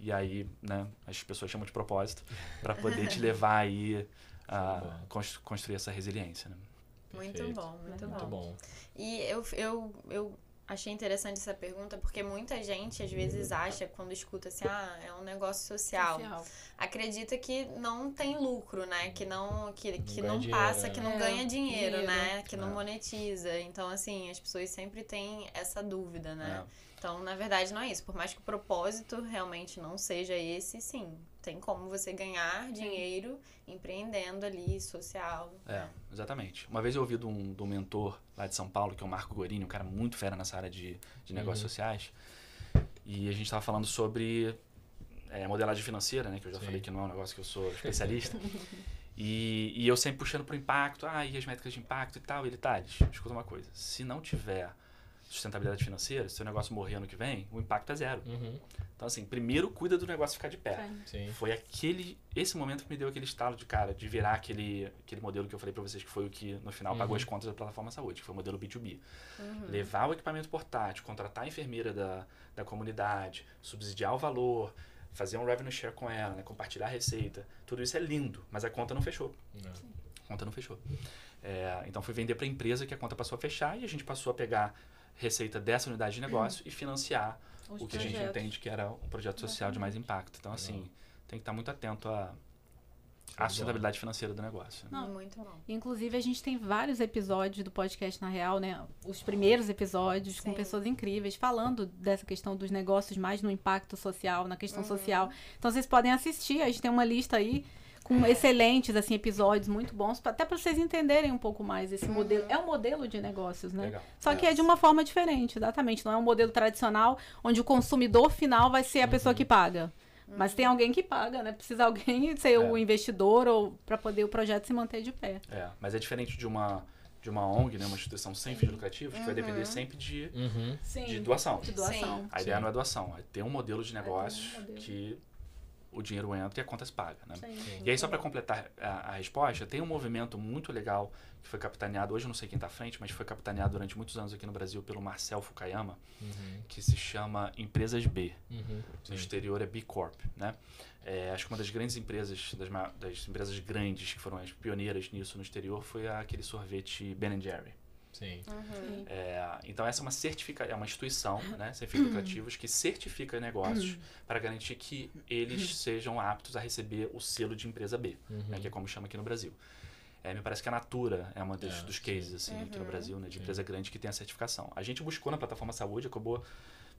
E aí, né, as pessoas chamam de propósito, para poder te levar aí a construir essa resiliência. Né? Muito bom, muito, muito bom. bom. E eu, eu, eu achei interessante essa pergunta porque muita gente às vezes acha quando escuta assim, ah, é um negócio social. social. Acredita que não tem lucro, né? Que não que, que não, não passa, dinheiro, que não é. ganha dinheiro, dinheiro. né? Que não. não monetiza. Então assim, as pessoas sempre têm essa dúvida, né? É. Então, na verdade, não é isso. Por mais que o propósito realmente não seja esse, sim, tem como você ganhar dinheiro empreendendo ali, social. É, exatamente. Uma vez eu ouvi de um, de um mentor lá de São Paulo, que é o Marco Gorini, um cara muito fera nessa área de, de negócios uhum. sociais. E a gente estava falando sobre é, modelagem financeira, né? Que eu já Sim. falei que não é um negócio que eu sou especialista. e, e eu sempre puxando para o impacto, ah, e as métricas de impacto e tal. E ele, tá, escuta uma coisa, se não tiver sustentabilidade financeira, se o seu negócio morrer ano que vem, o impacto é zero. Uhum. Então, assim, primeiro cuida do negócio ficar de pé. Sim. Foi aquele, esse momento que me deu aquele estalo de cara, de virar aquele, aquele modelo que eu falei para vocês, que foi o que no final uhum. pagou as contas da plataforma saúde, que foi o modelo B2B. Uhum. Levar o equipamento portátil, contratar a enfermeira da, da comunidade, subsidiar o valor, fazer um revenue share com ela, né, compartilhar a receita. Tudo isso é lindo, mas a conta não fechou. Não. A conta não fechou. É, então, fui vender para a empresa que a conta passou a fechar e a gente passou a pegar receita dessa unidade de negócio uhum. e financiar Os o que projetos. a gente entende que era um projeto social de mais impacto. Então, assim, tem que estar muito atento a a sustentabilidade financeira do negócio. Né? Não, muito bom. Inclusive, a gente tem vários episódios do podcast Na Real, né? Os primeiros episódios Sim. com pessoas incríveis falando dessa questão dos negócios mais no impacto social, na questão uhum. social. Então, vocês podem assistir. A gente tem uma lista aí com excelentes assim episódios muito bons, até para vocês entenderem um pouco mais esse modelo. É um modelo de negócios, né? Legal. Só que é. é de uma forma diferente, exatamente. Não é um modelo tradicional onde o consumidor final vai ser a pessoa que paga. Mas tem alguém que paga, né? Precisa alguém ser é. o investidor ou para poder o projeto se manter de pé. É, mas é diferente de uma de uma ONG, né, uma instituição sem fins lucrativos, uhum. que vai depender sempre de, uhum. de doação. De doação. A ideia Sim. não é doação, é ter um modelo de negócio um modelo. que o dinheiro entra e a conta se paga. Né? Sim, e aí, só para completar a, a, resposta, tem um movimento muito legal que foi capitaneado, hoje não sei quem está à frente, mas foi capitaneado durante muitos anos aqui no Brasil pelo Marcel Fukayama, uhum. que se chama Empresas B. Uhum. No exterior é B Corp. Né? É, acho que uma das grandes empresas, das, das, empresas grandes que foram as pioneiras nisso no exterior foi aquele sorvete Ben Jerry. Sim. Uhum. É, então essa é uma certifica, é uma instituição, né, sem fins lucrativos, que certifica negócios uhum. para garantir que eles uhum. sejam aptos a receber o selo de empresa B, né, uhum. que é como chama aqui no Brasil. É, me parece que a Natura é uma dos, é, dos cases assim, aqui no uhum. Brasil, né, de sim. empresa grande que tem a certificação. A gente buscou na plataforma saúde, acabou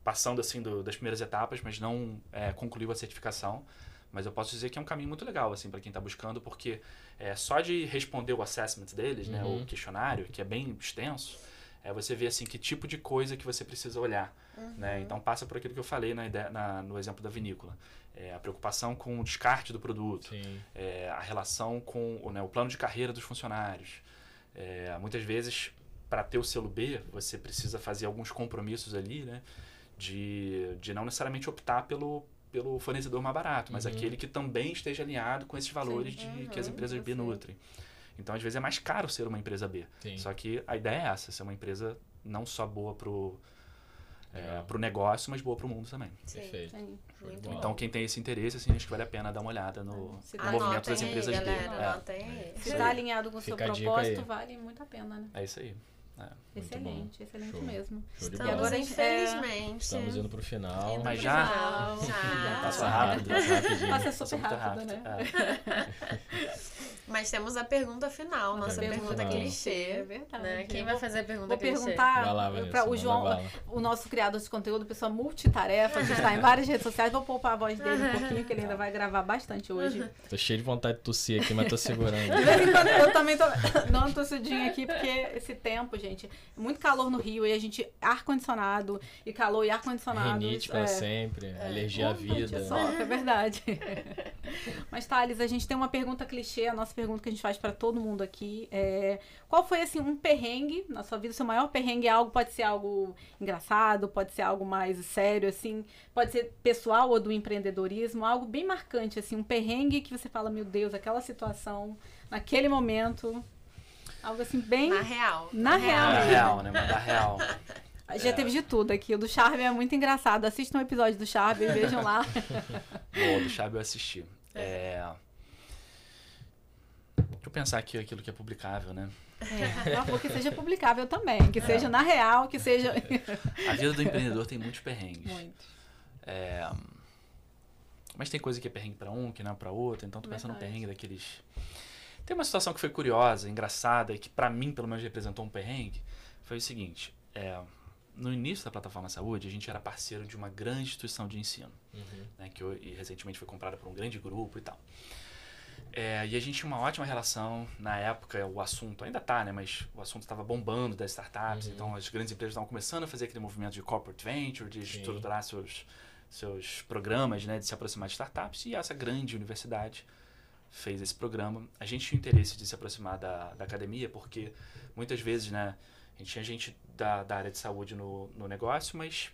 passando assim do, das primeiras etapas, mas não é, concluiu a certificação. Mas eu posso dizer que é um caminho muito legal, assim, para quem está buscando, porque é, só de responder o assessment deles, uhum. né, o uhum. questionário, que é bem extenso, é você vê, assim, que tipo de coisa que você precisa olhar, né? uhum. né? Então, passa por aquilo que eu falei na ideia, na, no exemplo da vinícola. É, a preocupação com o descarte do produto, é, a relação com né, o plano de carreira dos funcionários. É, muitas vezes, para ter o selo B, você precisa fazer alguns compromissos ali, né? De, de não necessariamente optar pelo, pelo fornecedor mais barato, mas uhum. aquele que também esteja alinhado com esses valores Sim, de, uhum, que as empresas B nutrem. Então, às vezes, é mais caro ser uma empresa B. Sim. Só que a ideia é essa, ser uma empresa não só boa pro, é, Legal. pro negócio, mas boa pro mundo também. Sim. Perfeito. Sim. Então, quem tem esse interesse, assim, acho que vale a pena dar uma olhada no, Se no movimento das aí, empresas B. galera, É, aí. Se está alinhado com o seu propósito, vale muito a pena, né? é isso aí. É. Excelente, excelente Show. mesmo. Show Estamos, bola. agora, infelizmente. Estamos indo pro final. indo Mas pro já? final. Já. Passa rápido. passa rapidinho. Passa Passou super muito rápido, né? É. Mas temos a pergunta final, nossa Pergunta pergunta final. É clichê. verdade. Né? Quem vai vou- fazer a pergunta Vou clichê? perguntar lá, Vanessa, para o João, bala. o nosso criador de conteúdo, pessoa multitarefa, que está em várias redes sociais. Vou poupar a voz dele um pouquinho, que ele ainda vai gravar bastante hoje. Tô cheio de vontade de tossir aqui, mas tô segurando. De vez em quando eu também tô dando tossidinha aqui, porque esse tempo, gente, é muito calor no Rio e a gente, ar-condicionado, e calor e ar-condicionado. Rinite pra é, sempre, alergia à Gente, vida. É, só, é verdade. Mas, Thales, a gente tem uma pergunta clichê, a nossa pergunta que a gente faz pra todo mundo aqui. É, qual foi, assim, um perrengue na sua vida? O seu maior perrengue é algo, pode ser algo engraçado, pode ser algo mais sério, assim, pode ser pessoal ou do empreendedorismo, algo bem marcante, assim, um perrengue que você fala, meu Deus, aquela situação, naquele momento, algo assim, bem... Na real. Na real. Da real, né? Da real. Já teve de tudo aqui. O do Charme é muito engraçado. Assistam um episódio do Charme, vejam lá. Boa, do Chave eu assisti. É... Deixa eu pensar aqui aquilo que é publicável, né? É, que seja publicável também, que seja na real, que seja. A vida do empreendedor tem muitos perrengues. Muito. É, Mas tem coisa que é perrengue pra um, que não é pra outro, então tô pensando no Verdade. perrengue daqueles. Tem uma situação que foi curiosa, engraçada, e que pra mim, pelo menos, representou um perrengue. Foi o seguinte: é, no início da plataforma saúde, a gente era parceiro de uma grande instituição de ensino, Uhum. né, que hoje- e recentemente foi comprada por um grande grupo e tal. É, e a gente tinha uma ótima relação. Na época, o assunto ainda tá, né? Mas o assunto estava bombando das startups. Uhum. Então, as grandes empresas estavam começando a fazer aquele movimento de corporate venture, de Sim. estruturar seus, seus programas, né? De se aproximar de startups. E essa grande universidade fez esse programa. A gente tinha interesse de se aproximar da, da academia, porque muitas vezes, né? A gente tinha gente da, da área de saúde no, no negócio, mas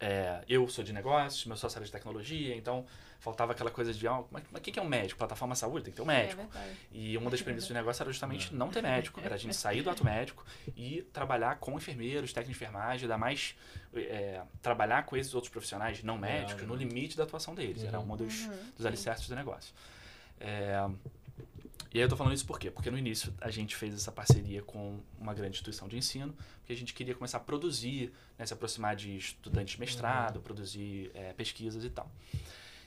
é, eu sou de negócios, meu sócio era de tecnologia, então faltava aquela coisa de, ah, mas mas o que é um médico? Plataforma saúde, tem que ter um médico. É. E uma das premissas do negócio era justamente não ter médico, era a gente sair do ato médico e trabalhar com enfermeiros, técnicos de enfermagem, dar mais. é, trabalhar com esses outros profissionais não médicos no limite da atuação deles. Era Uhum. um dos, Uhum. dos alicerces do negócio. É, e aí eu tô falando isso por quê? Porque no início a gente fez essa parceria com uma grande instituição de ensino, porque a gente queria começar a produzir, né, se aproximar de estudantes de mestrado, produzir é, pesquisas e tal.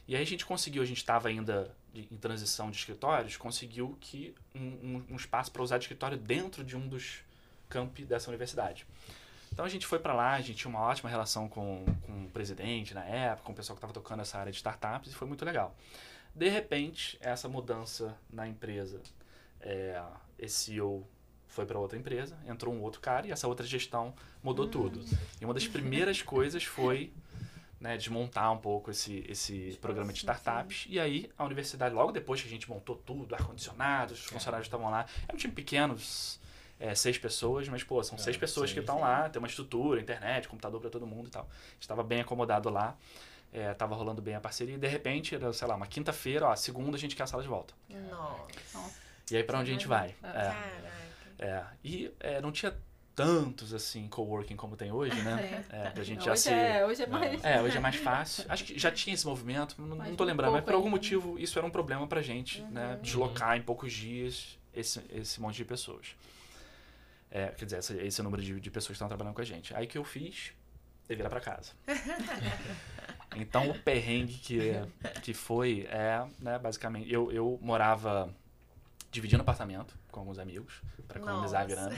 E aí a gente conseguiu, a gente estava ainda de- em transição de escritórios, conseguiu que um, um- um espaço para usar de escritório dentro de um dos campi dessa universidade. Então a gente foi para lá, a gente tinha uma ótima relação com, com o presidente na época, com o pessoal que estava tocando essa área de startups, e foi muito legal. De repente, essa mudança na empresa, é, esse CEO foi para outra empresa, entrou um outro cara e essa outra gestão mudou tudo. E uma das primeiras coisas foi né, desmontar um pouco esse, esse programa de startups. E aí, a universidade, logo depois que a gente montou tudo, ar-condicionado, os funcionários estavam lá. É um time pequeno, é, seis pessoas, mas, pô, são É, seis pessoas sim, que estão sim. lá, tem uma estrutura, internet, computador para todo mundo e tal. Estava bem acomodado lá. É, tava rolando bem a parceria e de repente, era, sei lá, uma quinta-feira, ó, segunda a gente quer a sala de volta. Nossa. E aí pra onde a gente vai? É. É, Caraca. é. E é, não tinha tantos assim coworking como tem hoje, né? É, pra gente já hoje, se é, hoje é mais. é, hoje é mais fácil. Acho que já tinha esse movimento, não, Mas não tô muito lembrando, mas por algum ainda, motivo isso era um problema pra gente, né? Uhum. Deslocar em poucos dias esse, esse monte de pessoas. É, quer dizer, esse, esse número de, de pessoas que estão trabalhando com a gente. Aí que eu fiz, eu virar pra casa. então o perrengue que, que foi é, né, basicamente, eu, eu morava dividindo apartamento com alguns amigos pra economizar a grana.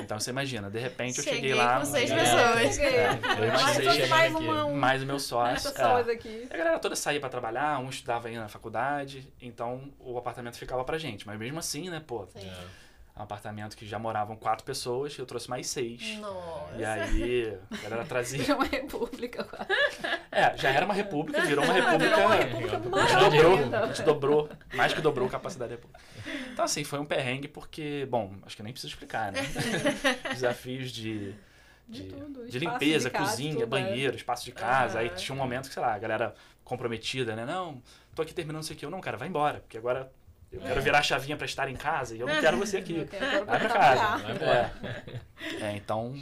Então você imagina, de repente eu Cheguei cheguei lá. com seis é, pessoas. É, eu mais seis, mais aqui. uma, mais o meu sócio. é. aqui. A galera toda saía pra trabalhar, um estudava ainda na faculdade, então o apartamento ficava pra gente. Mas mesmo assim, né, pô, Sim. É. um apartamento que já moravam quatro pessoas, eu trouxe mais seis. Nossa. E aí, a galera trazia. É uma república quase. É, já era uma república, virou uma Virou uma república. república A gente dobrou, a gente dobrou, mais que dobrou a capacidade da república. Então, assim, foi um perrengue porque, bom, acho que nem preciso explicar, né? Desafios de. De De, tudo, de limpeza, de casa, cozinha, tudo, é. banheiro, espaço de casa. Aí Aham. tinha um momento que, sei lá, a galera comprometida, né? Não, tô aqui terminando isso aqui. Eu, não, cara, vai embora, porque agora Eu quero virar a chavinha pra estar em casa e eu não quero você aqui. Eu quero Vai pra trabalhar. casa. Vai embora. É. É, então,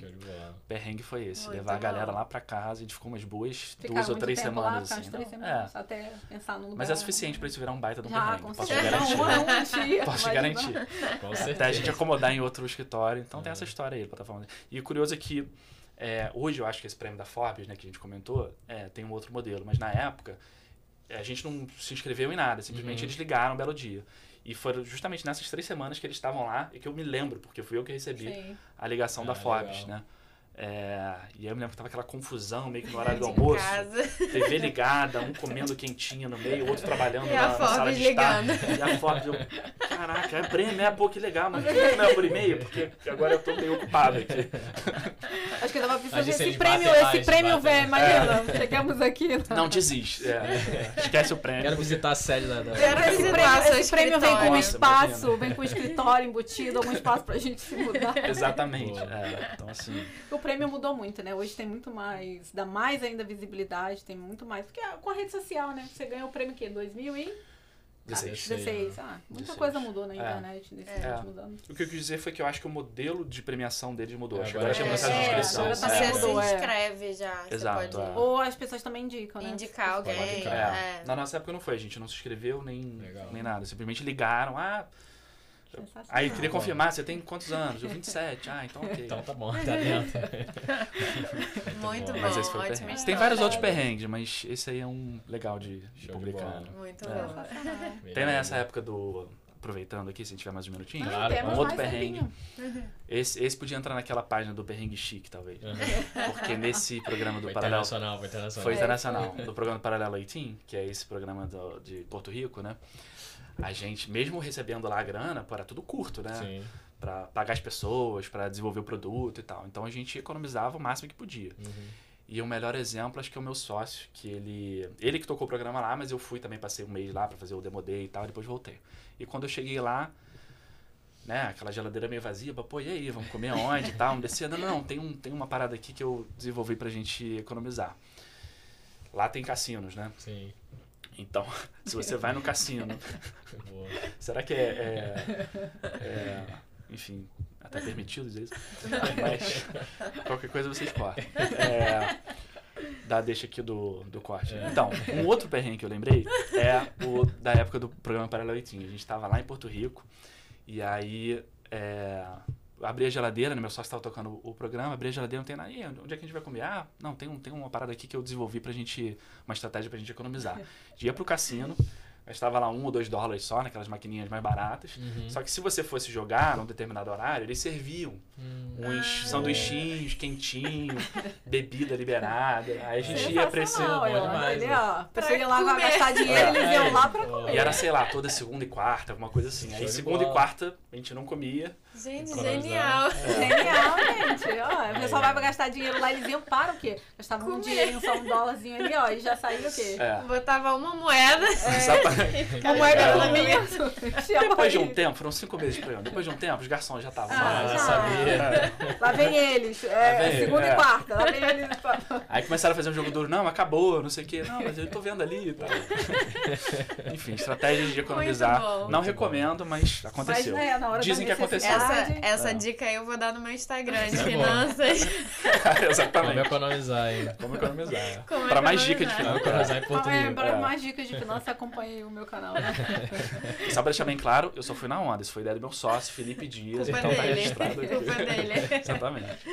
perrengue foi esse. Muito levar a galera lá pra casa, a gente ficou umas boas Ficar duas ou três semanas. Lá, assim, três não? semanas, É. até pensar no lugar. Mas é suficiente pra isso virar um baita do Já, perrengue. com Posso te garantir. Não, um dia, Posso te garantir. Com Até a gente acomodar em outro escritório. Então tem É. essa história aí, plataforma. E o curioso é que é, hoje eu acho que esse prêmio da Forbes, né, que a gente comentou, é, tem um outro modelo. Mas na época, é, a gente não se inscreveu em nada. Simplesmente Uhum. eles ligaram um belo dia. E foram justamente nessas três semanas que eles estavam lá e que eu me lembro, porque fui eu que recebi Sim. a ligação da Ah, Forbes, legal. né? É, e aí eu me lembro que tava aquela confusão, meio que no horário do almoço. casa. TV ligada, um comendo quentinha no meio, o outro trabalhando E na, na sala de estar. ligando. E a Forbes, eu, caraca, é prêmio, é, pô, que legal, mas não é por e-mail, porque agora eu tô meio ocupado aqui. Acho que eu tava pensando Mas isso esse eles prêmio, esse prêmio velho, imagina. Chegamos aqui. Não, desiste, é, é, esquece o prêmio. Quero visitar a sede da. da... Quero Esse prêmio, esse prêmio vem com um espaço, imagina. vem com um escritório embutido, algum espaço pra gente se mudar. Exatamente, é, então assim, O prêmio mudou muito, né? Hoje tem muito mais, dá mais ainda visibilidade, tem muito mais. Porque ah, com a rede social, né? Você ganhou o prêmio o quê? 2016? 16. Ah, muita 16. coisa mudou na É. internet nesses É. últimos anos. O que eu quis dizer foi que eu acho que o modelo de premiação deles mudou. É, Acho que agora é, processo de é, inscrição. agora tá se mudou, é. inscreve já. Você Exato, pode é. Ou as pessoas também indicam, né? indicar alguém. Pode indicar. É. É. Na nossa época não foi, a gente não se inscreveu nem, Legal. nem nada. Simplesmente ligaram, ah, Aí queria confirmar, você tem quantos anos? Eu 27, ah, então ok. Então tá bom, tá dentro. Muito bom. Mas esse foi o ótima perrengue. história. Tem vários outros perrengues, mas esse aí é um legal de, publicar. né? Muito É. bom. Tem nessa época do. Aproveitando aqui, se tiver mais um minutinho. Claro, um outro perrengue. Esse, esse podia entrar naquela página do perrengue chique, talvez. Uhum. Porque nesse programa do Foi Paralelo. internacional, foi internacional. Foi É, internacional. Do programa Paralelo 18, que é esse programa do- de Porto Rico, né? A gente, mesmo recebendo lá a grana, pô, era tudo curto, né? Sim. Pra pagar as pessoas, pra desenvolver o produto e tal. Então a gente economizava o máximo que podia. Uhum. E o melhor exemplo, acho que é o meu sócio, que ele. Ele que tocou o programa lá, mas eu fui também, passei um mês lá pra fazer o Demo Day e tal, e depois voltei. E quando eu cheguei lá, né, aquela geladeira meio vazia, pô, e aí, vamos comer aonde e tal? Não descia, não, não, tem, um, tem uma parada aqui que eu desenvolvi pra gente economizar. Lá tem cassinos, né? Sim. Então, se você vai no cassino, será que é, é- é, enfim, até permitido dizer isso? Mas qualquer coisa vocês cortam. É, dá deixa aqui do, do corte. É. Então, um outro perrengue que eu lembrei é o da época do programa Paralelo 18. A gente estava lá em Porto Rico e aí é, abri a geladeira, né, meu sócio estava tocando o programa, abri a geladeira, não tem nada. E aí, onde é que a gente vai comer? Ah, não, tem, um, tem uma parada aqui que eu desenvolvi pra gente, uma estratégia pra gente economizar. Ia pro cassino, estava lá um ou dois dólares só, naquelas maquininhas mais baratas. Uhum. Só que se você fosse jogar num determinado horário, eles serviam Hum. uns Ah. sanduichinhos quentinhos, bebida liberada. Aí a gente ia pra esse. Ó. demais, Ele, né? ó, lá comer. gastar dinheiro, eles iam lá pra É. comer. E era, sei lá, toda segunda e quarta, alguma coisa assim. Aí segunda e quarta a gente não comia. Gente, genial. Genial, gente. Ó, o pessoal É. vai pra gastar dinheiro lá, eles iam para o quê? Gastavam um dinheirinho, só um dólarzinho ali, ó, e já saía o quê? É. Botava uma moeda. Exatamente. Uma moeda É. no meio. Depois de um tempo, foram cinco meses de programa. Depois de um tempo, os garçons já estavam Ah, lá. Já. sabia. Lá vem eles. É, Lá vem, segunda é. e quarta. Lá vem eles. Aí começaram a fazer um jogo duro. Não, acabou, não sei o quê. Não, mas eu tô vendo ali e tal. Enfim, estratégias de economizar. Não recomendo, mas aconteceu. Mas, né, na hora Dizem que aconteceu. Essa, essa É. dica aí eu vou dar no meu Instagram de é bom. finanças. Exatamente. economizar aí. Como economizar. Como Pra mais dicas de. Vamos economizar em é, Rico. para É. mais dicas de finanças, acompanhe o meu canal. Né? Só pra deixar bem claro, eu só fui na onda. Isso foi ideia do meu sócio, Felipe Dias. Culpa então tá dele. registrado aqui. Culpa dele. Exatamente.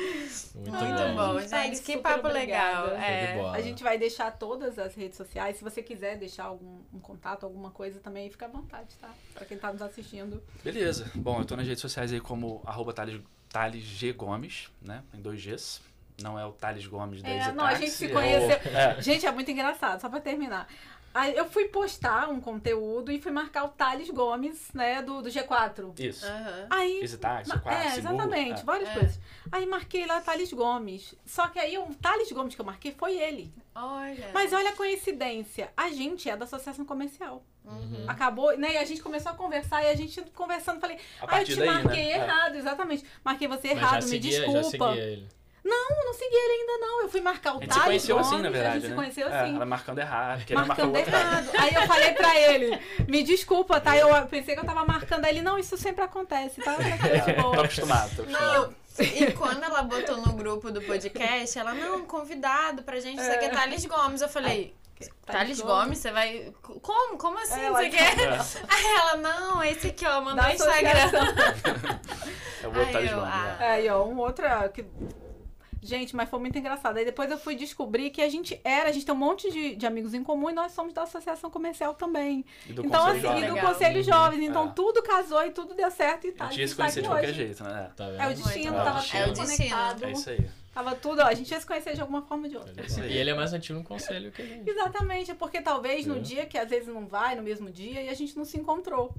Muito, Muito bom, Gente, tá gente. Que papo obrigada. legal. De É. A gente vai deixar todas as redes sociais. Se você quiser deixar algum um contato, alguma coisa também, fica à vontade, tá? Pra quem tá nos assistindo. Beleza. Bom, eu tô nas redes sociais aí como arroba Thales, Thales G Gomes, né? Em dois Gs. Não é o Thales Gomes da É, não, a gente se é o- conheceu. É. Gente, é muito engraçado, só pra terminar. Aí eu fui postar um conteúdo e fui marcar o Thales Gomes, né, do, do G4. Isso. Aham. Aí. Ma- quarto, é, seguro. exatamente, É. várias É. coisas. Aí marquei lá Thales Gomes. Só que aí o Thales Gomes que eu marquei foi ele. Olha. Mas olha a coincidência. A gente é da associação comercial. Uhum. Acabou, né? E a gente começou a conversar e a gente conversando, falei, ah, eu te daí, marquei né? É. errado, exatamente. Marquei você Mas errado, já me seguia, desculpa. Já seguia ele. Não, eu não segui ele ainda, não. Eu fui marcar o A gente Thales se conheceu Gomes, assim, na verdade, A gente né? se conheceu É, assim. ela marcando errado, querendo marcando errado. Aí eu falei pra ele, me desculpa, tá? Eu pensei que eu tava marcando ele. Não, isso sempre acontece, tá? É, tô acostumado, tô acostumado. Não, e quando ela botou no grupo do podcast, ela, não, convidado pra gente, isso aqui é Thales Gomes. Eu falei, Thales Gomes, você vai. Como? Como assim? É, Você ela- quer? É, Aí ela, não, esse aqui, ó, mandou no Instagram. é o outro Ai, Thales eu- Gomes, ah. é. Aí, ó, um outro. ah, Que... Gente, mas foi muito engraçado. Aí depois eu fui descobrir que a gente era, a gente tem um monte de, de amigos em comum e nós somos da associação comercial também. E do então, Conselho assim, Jovem. e do Legal. Conselho Jovens. Então É. tudo casou e tudo deu certo e A tá. gente ia se tá conhecer de qualquer hoje. jeito, né? Tá vendo? É o destino, Muito tava tudo É o destino. conectado. É isso aí. Tava tudo, ó, a gente ia se conhecer de alguma forma ou de outra. É. E ele é mais antigo no conselho que a gente. Exatamente, é porque talvez no É. dia que às vezes não vai, no mesmo dia, e a gente não se encontrou.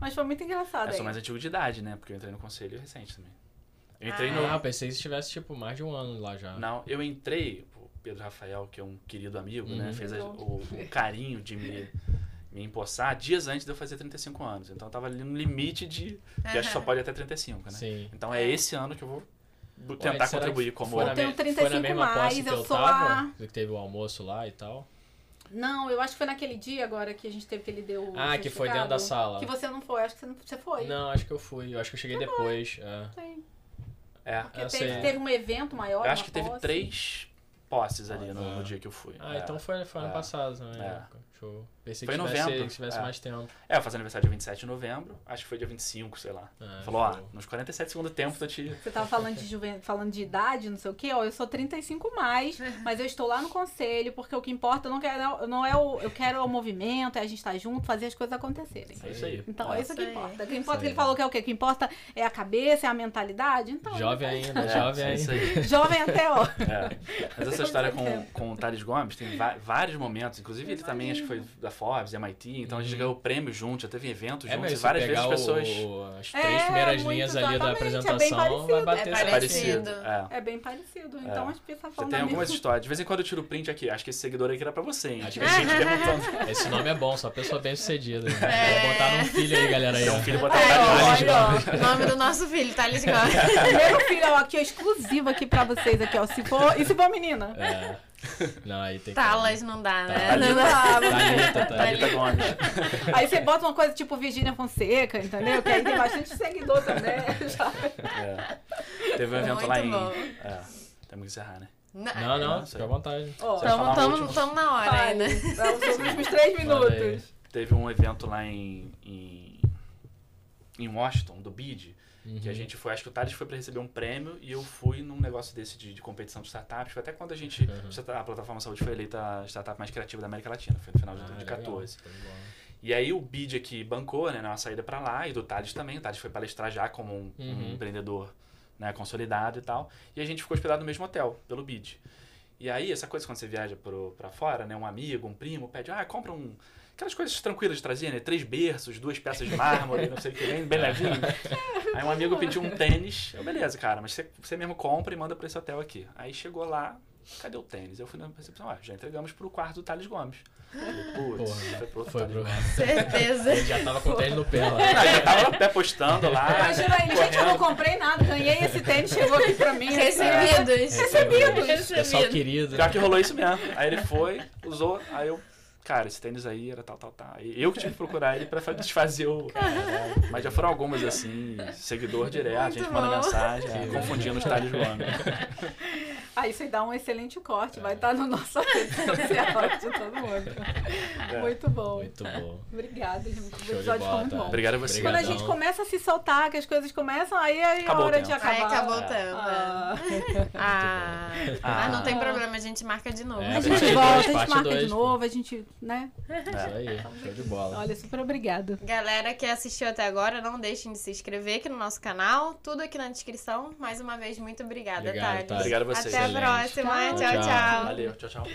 Mas foi muito engraçado. Eu sou aí. mais antigo de idade, né? Porque eu entrei no conselho recente também. Entrei Ah. no. Ah, pensei que tivesse, tipo, mais de um ano lá já. Não, eu entrei, o Pedro Rafael, que é um querido amigo, né? Uhum. Fez a- o, o carinho de me, me empossar dias antes de eu fazer 35 anos. Então eu tava ali no limite de. Que acho que só pode até 35, né? Sim. Então é esse ano que eu vou Ué, tentar será contribuir que como. foi na Eu tenho me- 35 foi na mesma mais, posse que eu eu sou tava, a- que teve o almoço lá e tal. Não, eu acho que foi naquele dia agora que a gente teve que ele deu. o Ah, que foi dentro da sala. Que você não foi, acho que você, não, você foi. Não, acho que eu fui. Eu acho que eu cheguei depois. É. Sim. É. Porque Eu teve, sei. teve um evento maior. Eu acho que teve posse. três posses ali no, Ah. no dia que eu fui. Ah, É. então foi, foi ano É. passado. É. Show. Pensei Foi que em tivesse, novembro. que tivesse É. mais tempo. É, eu faço aniversário dia 27 de novembro, acho que foi dia 25, sei lá. É, Falou, ó, nos 47 segundos tempo tô te. Você tava falando de juven... falando de idade, não sei o quê, ó, eu sou 35 mais, mas eu estou lá no conselho, porque o que importa não, quero, não é o. Eu quero o movimento, é a gente estar junto, fazer as coisas acontecerem. É isso aí. Então, É. é isso que Isso aí. importa. O que importa Isso que ele falou que é o quê? O que importa é a cabeça, é a mentalidade. Então, Jovem ainda, É, jovem é isso ainda. aí. jovem até, ó. É. Mas essa história com, com o Thales Gomes tem vários momentos. Inclusive, ele também acho que foi da Forbes, MIT. Então a gente Uhum. ganhou prêmio junto, já teve eventos É, juntos. E várias vezes pegar as pessoas. o- as É, três primeiras muito linhas ali da é bem apresentação parecido. vai bater É parecido. É. É bem parecido. Então, as pessoas Você falam tem da algumas mesma- histórias. De vez em quando eu tiro o print aqui. Acho que esse seguidor aqui era pra você, hein? Acho Tem gente perguntando. Esse nome é bom, só pessoa bem sucedida. É. Vou botar num filho aí, galera. Aí, Tem ó. um filho botar É, o nome do nosso filho, Thales Gomes. Primeiro filho, ó, aqui, ó, exclusivo aqui pra vocês, aqui, ó. Se for, e se for menina? É. Não, aí tem que. Talas não dá, né? Tá. Não dá. Thalita, Thalita. Thalita Gomes. Aí você bota uma coisa tipo Virgínia Fonseca, entendeu? Que aí tem bastante seguidor também. Já. É. Teve um evento Muito lá em. bom. É. Temos que encerrar, né? Não, não, Nossa. fica à vontade. Tamo na hora vai, ainda. São os últimos três minutos. Teve um evento lá em. em, em Washington, do BID. Uhum. Que a gente foi, acho que o Thales foi para receber um prêmio e eu fui num negócio desse de, de competição de startups. Foi até quando a gente. Uhum. A plataforma Saúde foi eleita a startup mais criativa da América Latina, foi no final de Ah, 2014. legal, foi bom. E aí o BID aqui bancou, né, uma saída para lá, e do Thales também. O Thales foi palestrar já como um, um Uhum. empreendedor né, consolidado e tal. E a gente ficou hospedado no mesmo hotel, pelo BID. E aí, essa coisa quando você viaja pro, pra fora, né, um amigo, um primo, pede, ah, compra um... Aquelas coisas tranquilas de trazer, né? Três berços, duas peças de mármore, não sei o que, bem, bem levinho. Aí um amigo pediu um tênis. Eu, beleza, cara, mas você, você mesmo compra e manda pra esse hotel aqui. Aí chegou lá, cadê o tênis? Eu fui na recepção, ah, já entregamos pro quarto do Thales Gomes. Putz, foi pro outro Foi Thales pro... Gomes. Certeza. Ele já tava com o tênis no pé lá. Ah, já tava no pé postando lá. Imagina ele, gente, eu não comprei nada, ganhei esse tênis, chegou aqui pra mim. Recebidos. Recebidos. Pessoal querido. Pior que rolou isso mesmo. Aí ele foi, usou, aí eu. Cara, esse tênis aí era tal, tal, tal. Eu que tive que procurar ele pra fa- desfazer o. Mas já foram algumas assim, seguidor direto, a gente Muito manda bom. mensagem, é, confundindo os talhos Gomes. Aí isso aí dá um excelente corte, vai estar no nosso rede social de todo mundo. É. Muito bom. Muito bom. Obrigada, gente. O de episódio foi muito tá? bom. Obrigado a você. Quando a gente começa a se soltar, que as coisas começam, aí é a hora de acabar. Aí acabou o tempo. Ah. Ah, Ah. ah, não tem problema, a gente marca de novo. É, A gente volta, a gente marca de dois, pô. novo, a gente, né? Isso aí, show de bola. Olha, super obrigada. Galera que assistiu até agora, não deixem de se inscrever aqui no nosso canal. Tudo aqui na descrição. Mais uma vez, muito obrigada, Obrigado, Thales. Thales. Obrigado a vocês. Até a Excelente. próxima. Tchau. Tchau. tchau. Valeu, tchau, tchau.